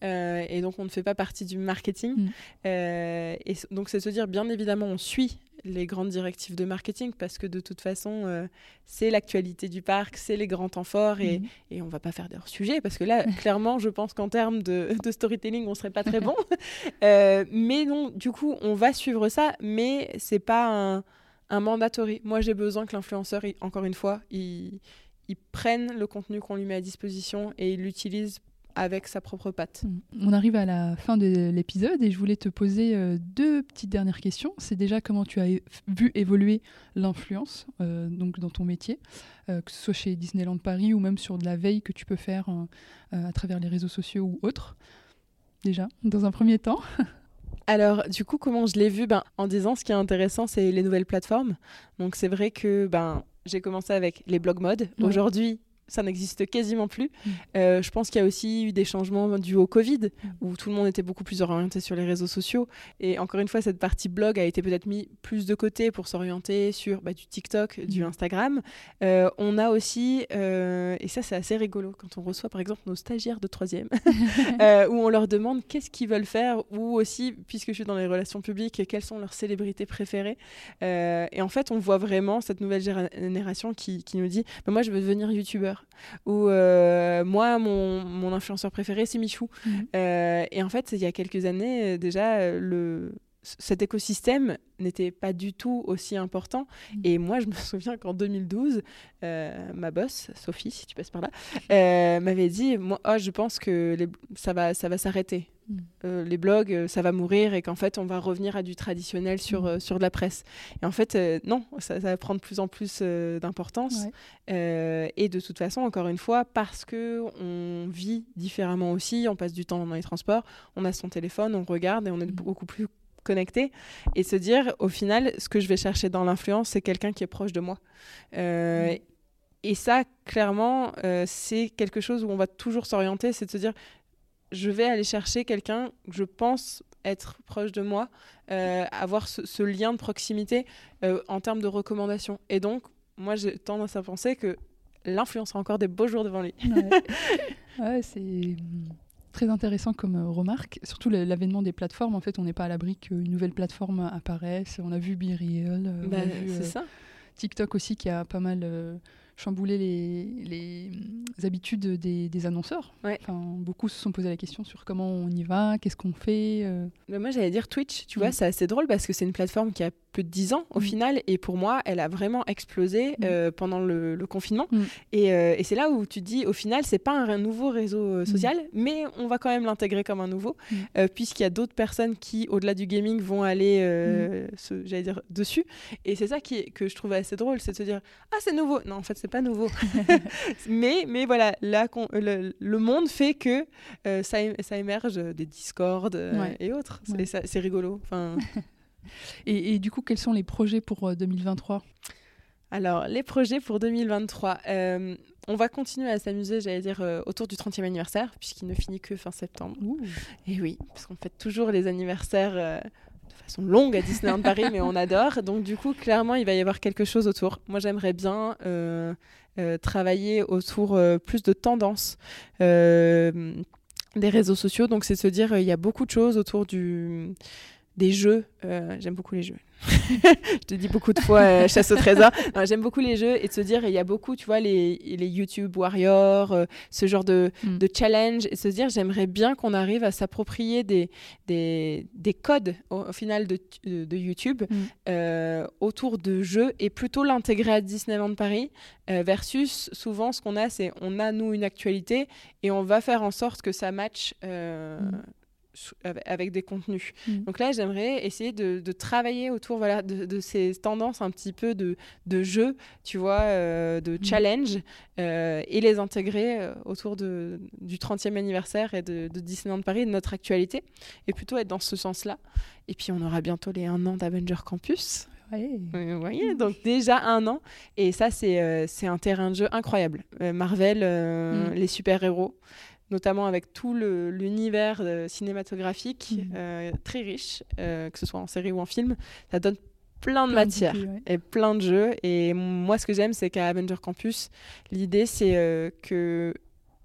euh, et donc on ne fait pas partie du marketing. Mm. Euh, et donc c'est se dire, bien évidemment, on suit les grandes directives de marketing parce que de toute façon, euh, c'est l'actualité du parc, c'est les grands temps forts et, mhm. et on va pas faire de hors-sujet parce que là, *laughs* clairement, je pense qu'en termes de, de, storytelling, on serait pas très *laughs* bon. Mais non, du coup, on va suivre ça, mais c'est pas un, un mandatory. Moi, j'ai besoin que l'influenceur, encore une fois, il, il prenne le contenu qu'on lui met à disposition et il l'utilise avec sa propre patte. On arrive à la fin de l'épisode et je voulais te poser euh, deux petites dernières questions. C'est déjà comment tu as vu évoluer l'influence euh, donc dans ton métier, euh, que ce soit chez Disneyland Paris ou même sur de la veille que tu peux faire à travers les réseaux sociaux ou autres. Déjà, dans un premier temps. *laughs* Alors, du coup, comment je l'ai vu? Ben, En disant, ce qui est intéressant, c'est les nouvelles plateformes. Donc, c'est vrai que ben, j'ai commencé avec les blog modes. Aujourd'hui, ça n'existe quasiment plus. Mm. Euh, je pense qu'il y a aussi eu des changements dus au Covid, mm. où tout le monde était beaucoup plus orienté sur les réseaux sociaux. Et encore une fois, cette partie blog a été peut-être mise plus de côté pour s'orienter sur bah, du TikTok, du mm. Instagram. Euh, on a aussi, euh, et ça c'est assez rigolo, quand on reçoit par exemple nos stagiaires de troisième, *laughs* où on leur demande qu'est-ce qu'ils veulent faire, ou aussi, puisque je suis dans les relations publiques, quelles sont leurs célébrités préférées. et en fait, on voit vraiment cette nouvelle génération qui, qui nous dit, bah, moi je veux devenir youtubeur ou euh, moi, mon, mon, influenceur préféré, c'est Michou. Mhm. Euh, et en fait, il y a quelques années, euh, déjà, le, cet écosystème n'était pas du tout aussi important. Mhm. Et moi, je me *laughs* souviens qu'en 2012, ma boss, Sophie, si tu passes par là, *laughs* m'avait dit, moi, oh, je pense que les, ça va, ça va s'arrêter. Euh, les blogs, euh, ça va mourir et qu'en fait, on va revenir à du traditionnel sur, mm. euh, sur de la presse. Et en fait, non, ça, va prendre de plus en plus d'importance. et de toute façon, encore une fois, parce que on vit différemment aussi, on passe du temps dans les transports, on a son téléphone, on regarde et on est mm. beaucoup plus connecté et se dire au final ce que je vais chercher dans l'influence c'est quelqu'un qui est proche de moi mm. et ça clairement c'est quelque chose où on va toujours s'orienter c'est de se dire je vais aller chercher quelqu'un que je pense être proche de moi, euh, avoir ce, lien de proximité euh, en termes de recommandations. Et donc, moi, j'ai tendance à penser que l'influence a encore des beaux jours devant lui. Ouais, *laughs* c'est hum, très intéressant comme euh, remarque. Surtout l'avènement des plateformes. En fait, on n'est pas à l'abri qu'une nouvelle plateforme apparaisse. On a vu BeReal, bah, c'est ça. TikTok aussi qui a pas mal chambouler les, les habitudes des, annonceurs. Enfin, beaucoup se sont posé la question sur comment on y va, qu'est-ce qu'on fait. Euh. moi, j'allais dire Twitch, tu vois, mm. c'est assez drôle parce que c'est une plateforme qui a plus de 10 ans au mm. final. Et pour moi, elle a vraiment explosé mm. euh, pendant le, confinement. Et, euh, et c'est là où tu dis, au final, c'est pas un, nouveau réseau social, mais on va quand même l'intégrer comme un nouveau, puisqu'il y a d'autres personnes qui, au-delà du gaming, vont aller, j'allais dire, dessus. Et c'est ça qui, que je trouvais assez drôle, c'est de se dire, ah, c'est nouveau. Non, en fait, pas nouveau. *laughs* mais, mais voilà, là, le, le, monde fait que euh, ça, ça, émerge des discords euh, et autres. C'est rigolo. Enfin... *laughs* et, et, du coup, quels sont les projets pour 2023 euh, alors, les projets pour 2023. on va continuer à s'amuser, j'allais dire, autour du 30e anniversaire, puisqu'il ne finit que fin septembre. Et oui, parce qu'on fête toujours les anniversaires façon longue à Disneyland Paris, mais on adore. Donc du coup, clairement, il va y avoir quelque chose autour. Moi, j'aimerais bien euh, euh, travailler autour euh, plus de tendances des réseaux sociaux. Donc c'est se dire, il y a beaucoup de choses autour du des jeux. J'aime beaucoup les jeux. *laughs* je te dis beaucoup de fois euh, chasse au trésor. J'aime beaucoup les jeux et de se dire, il y a beaucoup, tu vois, les, les YouTube Warriors, euh, ce genre de, mm. de, challenge, et se dire, j'aimerais bien qu'on arrive à s'approprier des, des, des, codes au, final de, de, YouTube mm. euh, autour de jeux et plutôt l'intégrer à Disneyland Paris versus souvent ce qu'on a, c'est on a nous une actualité et on va faire en sorte que ça match. Mm avec des contenus. Mm. Donc là, j'aimerais essayer de, travailler autour voilà, de, ces tendances un petit peu de, de jeu, tu vois, euh, de mm. challenge, euh, et les intégrer euh, autour de, du 30e anniversaire et de, Disneyland Paris, de notre actualité, et plutôt être dans ce sens-là. Et puis, on aura bientôt les un an d'Avenger Campus. Vous voyez, donc déjà un an. Et ça, c'est un terrain de jeu incroyable. Marvel, mm. les super-héros notamment avec tout l'univers euh, cinématographique mhm. euh, très riche, euh, que ce soit en série ou en film. Ça donne plein de matières et plein de jeux. Et moi, ce que j'aime, c'est qu'à Avenger Campus, l'idée, c'est que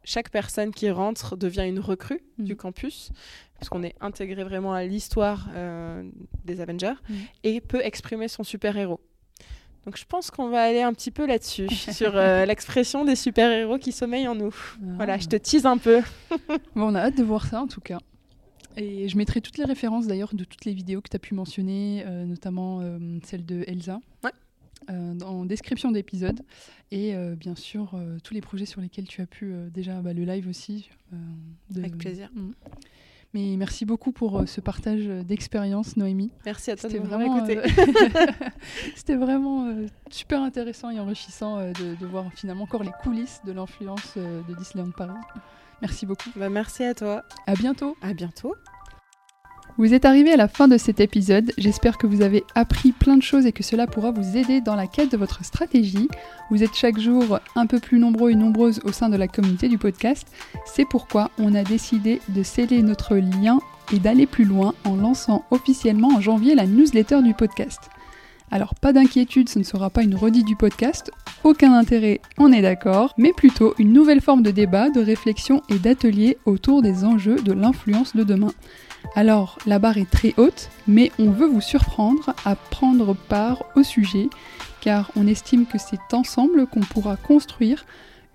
chaque personne qui rentre devient une recrue Mhm. du campus, parce qu'on est intégré vraiment à l'histoire euh, des Avengers, Mhm. et peut exprimer son super-héros. Donc je pense qu'on va aller un petit peu là-dessus, *laughs* sur euh, l'expression des super-héros qui sommeillent en nous. Voilà, je te tease un peu. *laughs* Bon, on a hâte de voir ça en tout cas. Et je mettrai toutes les références d'ailleurs de toutes les vidéos que tu as pu mentionner, euh, notamment euh, celle de Elsa, Ouais. en description d'épisode. Et bien sûr, tous les projets sur lesquels tu as pu déjà, bah, le live aussi. de- Avec plaisir. Mm. Mais merci beaucoup pour euh, ce partage d'expérience, Noémie. Merci à toi de C'était vraiment, écouté. euh, *laughs* C'était vraiment euh, super intéressant et enrichissant euh, de, de voir finalement encore les coulisses de l'influence euh, de Disneyland Paris. Merci beaucoup. Bah, merci à toi. À bientôt. À bientôt. Vous êtes arrivé à la fin de cet épisode, j'espère que vous avez appris plein de choses et que cela pourra vous aider dans la quête de votre stratégie. Vous êtes chaque jour un peu plus nombreux et nombreuses au sein de la communauté du podcast, c'est pourquoi on a décidé de sceller notre lien et d'aller plus loin en lançant officiellement en janvier la newsletter du podcast. Alors pas d'inquiétude, ce ne sera pas une redite du podcast, aucun intérêt, on est d'accord, mais plutôt une nouvelle forme de débat, de réflexion et d'atelier autour des enjeux de l'influence de demain. Alors, la barre est très haute, mais on veut vous surprendre à prendre part au sujet, car on estime que c'est ensemble qu'on pourra construire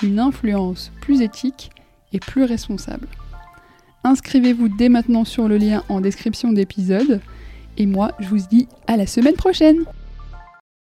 une influence plus éthique et plus responsable. Inscrivez-vous dès maintenant sur le lien en description d'épisode, et moi je vous dis à la semaine prochaine